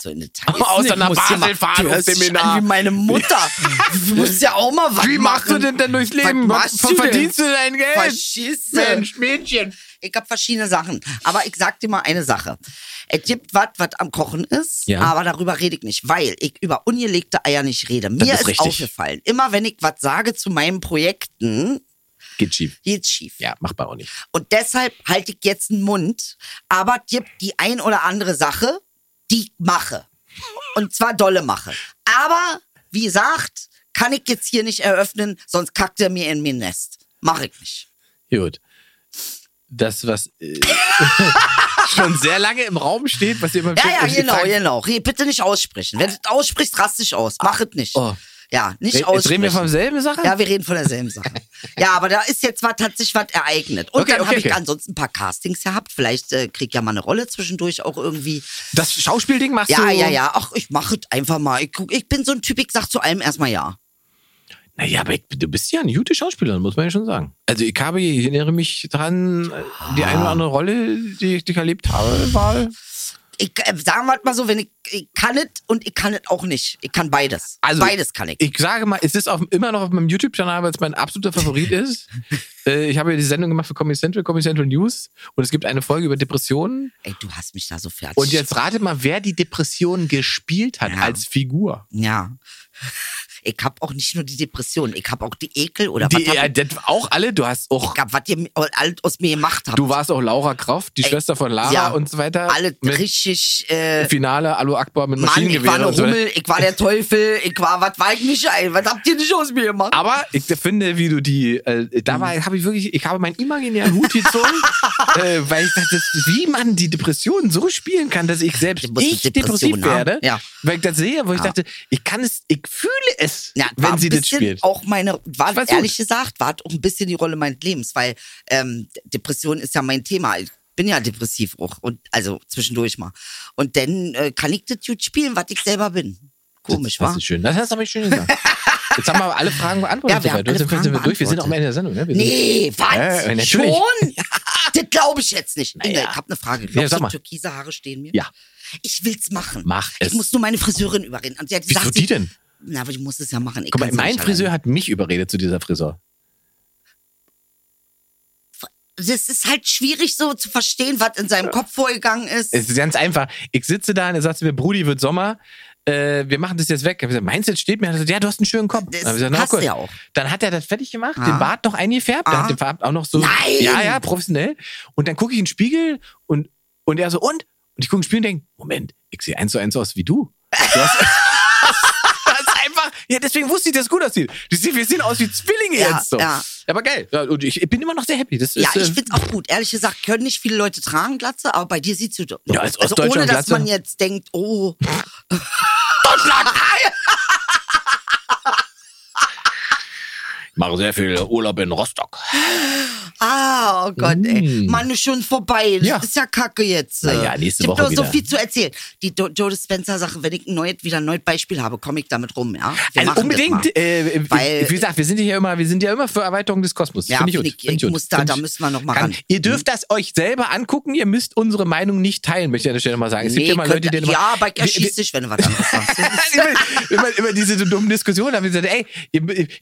So in Außer nach Basel fahren auf Seminar. Wie meine Mutter. Du musst ja auch mal was Wie machst du machen. denn denn durchs Leben? Was du denn? verdienst du dein Geld? Verschisse. Mensch, Mädchen. Ich habe verschiedene Sachen. Aber ich sag dir mal eine Sache. Es gibt was, was am Kochen ist, Ja. aber darüber rede ich nicht, weil ich über ungelegte Eier nicht rede. Mir ist ist, aufgefallen, immer wenn ich was sage zu meinen Projekten, Geht schief. geht's schief. Ja, machbar auch nicht. Und deshalb halte ich jetzt einen Mund, aber es gibt die ein oder andere Sache, die ich mache. Und zwar dolle mache. Aber, wie gesagt, kann ich jetzt hier nicht eröffnen, sonst kackt er mir in mein Nest. Mach ich nicht. Gut. Das, was äh, schon sehr lange im Raum steht, was ihr immer Ja, ja, ich genau, genau. Bitte nicht aussprechen. Wenn du es aussprichst, rast dich aus. Mach es nicht. Oh. Ja, nicht Jetzt aussprechen. reden wir vom selben Sache? ja, wir reden von derselben Sache. ja, aber da ist jetzt was, hat sich was ereignet. Und Okay, dann okay, habe ich okay. ansonsten ein paar Castings gehabt. Vielleicht äh, krieg ich ja mal eine Rolle zwischendurch auch irgendwie. Das Schauspielding machst Ja, du? ja, ja. Ach, ich mache es einfach mal. Ich, guck, ich bin so ein Typ, ich sag zu allem erstmal ja. Naja, aber ich, du bist ja eine gute Schauspielerin, muss man ja schon sagen. Also ich habe, ich erinnere mich dran, die eine oder andere Rolle, die ich, die ich erlebt habe, war... Ich äh, sagen wir mal so, wenn ich, ich kann es und ich kann es auch nicht. Ich kann beides. Also, beides kann ich. Ich sage mal, es ist auf, immer noch auf meinem YouTube-Kanal, weil es mein absoluter Favorit ist. äh, ich habe ja die Sendung gemacht für Comedy Central, Comedy Central News und es gibt eine Folge über Depressionen. Ey, du hast mich da so fertig. Und jetzt rate mal, wer die Depression gespielt hat Ja. als Figur. Ja. Ich hab auch nicht nur die Depression, ich hab auch die Ekel oder Die, was ja, ich, auch alle, du hast auch, ich hab, was ihr alles aus mir gemacht habt. du warst auch Laura Kraft, die Ey, Schwester von Lara ja, und so weiter. Alle richtig, äh, Finale, Alu Akbar mit Mann, ich war eine und so. Hummel, ich war der Teufel, ich war, was war ich nicht, ey, was habt ihr nicht aus mir gemacht? Aber ich finde, wie du die, äh, da war, habe ich wirklich, ich habe meinen imaginären Hut gezogen, äh, weil ich dachte, wie man die Depression so spielen kann, dass ich selbst ich depressiv haben. werde, Ja. weil ich das sehe, wo ich dachte, ich kann es, ich fühle es, Ja, war wenn sie das spielt. Auch meine, war gut. ehrlich gesagt, war auch ein bisschen die Rolle meines Lebens, weil ähm, Depression ist ja mein Thema. Ich bin ja depressiv auch und also zwischendurch mal. Und dann äh, kann ich das gut spielen, was ich selber bin. Komisch, das wa? ist schön. Das hast du aber schön gesagt. Jetzt haben wir alle Fragen beantwortet. Ja, wir haben alle sind, Fragen sind wir durch. Wir sind auch am beantwortet. Ende der Sendung. Ne? Wir Nee, was? Ja, natürlich. Schon? Das glaube ich jetzt nicht. Naja. ich habe eine Frage. Ja, Glaubst sag du, mal. türkise Haare stehen mir? Ja. Ich will's machen. Mach Ich es. muss nur meine Friseurin überreden. Und sie hat Wieso gesagt, die sie- denn? Na, aber ich muss es ja machen. Ich Guck mal, mein nicht Friseur hat mich überredet zu dieser Friseur. das ist halt schwierig so zu verstehen, was in seinem Kopf vorgegangen ist. Es ist ganz einfach. Ich sitze da und er sagt zu mir, Brudi, wird Sommer. Äh, wir machen das jetzt weg. Ich gesagt, meinst du, das steht mir? Er hat gesagt, ja, du hast einen schönen Kopf. Das Dann gesagt, passt ja auch. Dann hat er das fertig gemacht, Ah. den Bart noch eingefärbt, der Ah. hat den Farb auch noch so. Nein! Ja, ja, professionell. Und dann gucke ich in den Spiegel und, und er so, und? Und ich gucke in den Spiegel und denke, Moment, ich sehe eins zu eins aus wie du. Du hast, ja, deswegen wusste ich, dass es gut aussieht. Wir sehen aus wie Zwillinge Ja, jetzt so. ja. Aber geil. Und ich, ich bin immer noch sehr happy. Das Ja, ist, äh, ich find's auch gut. Ehrlich gesagt, können nicht viele Leute tragen Glatze, aber bei dir sieht's so Ja, als Also ohne, dass Glatze. man jetzt denkt, oh, ich mache sehr viel Urlaub in Rostock. ah, oh Gott, ey. Mm. Mann, ist schon vorbei. Das Ja. ist ja kacke jetzt. Na ja, nächste ich Woche noch so wieder. viel zu erzählen. Die Do Joe Dispenza-Sache, wenn ich ein neues, wieder ein neues Beispiel habe, komme ich damit rum, ja? Wir Also unbedingt, äh, Weil- wie gesagt, wir sind ja immer, wir sind ja immer für Erweiterung des Kosmos. Ja, ich, ich- ich muss da- da ich- müssen wir noch mal kann- ran. Ihr dürft das euch selber angucken, ihr müsst unsere Meinung nicht teilen, möchte ich an der Stelle mal sagen. Es gibt ja mal Leute, die ja, aber ich erschieß dich, wenn du was anderes sagst. immer, immer, diese dummen Diskussionen haben wir gesagt, ey,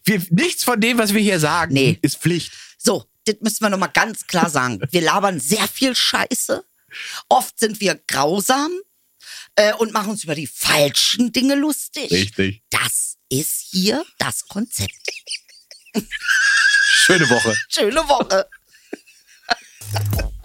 wir, nichts von dem, was wir hier sagen, Nee. ist Pflicht. So, das müssen wir nochmal ganz klar sagen. Wir labern sehr viel Scheiße. Oft sind wir grausam äh, und machen uns über die falschen Dinge lustig. Richtig. Das ist hier das Konzept. Schöne Woche. Schöne Woche.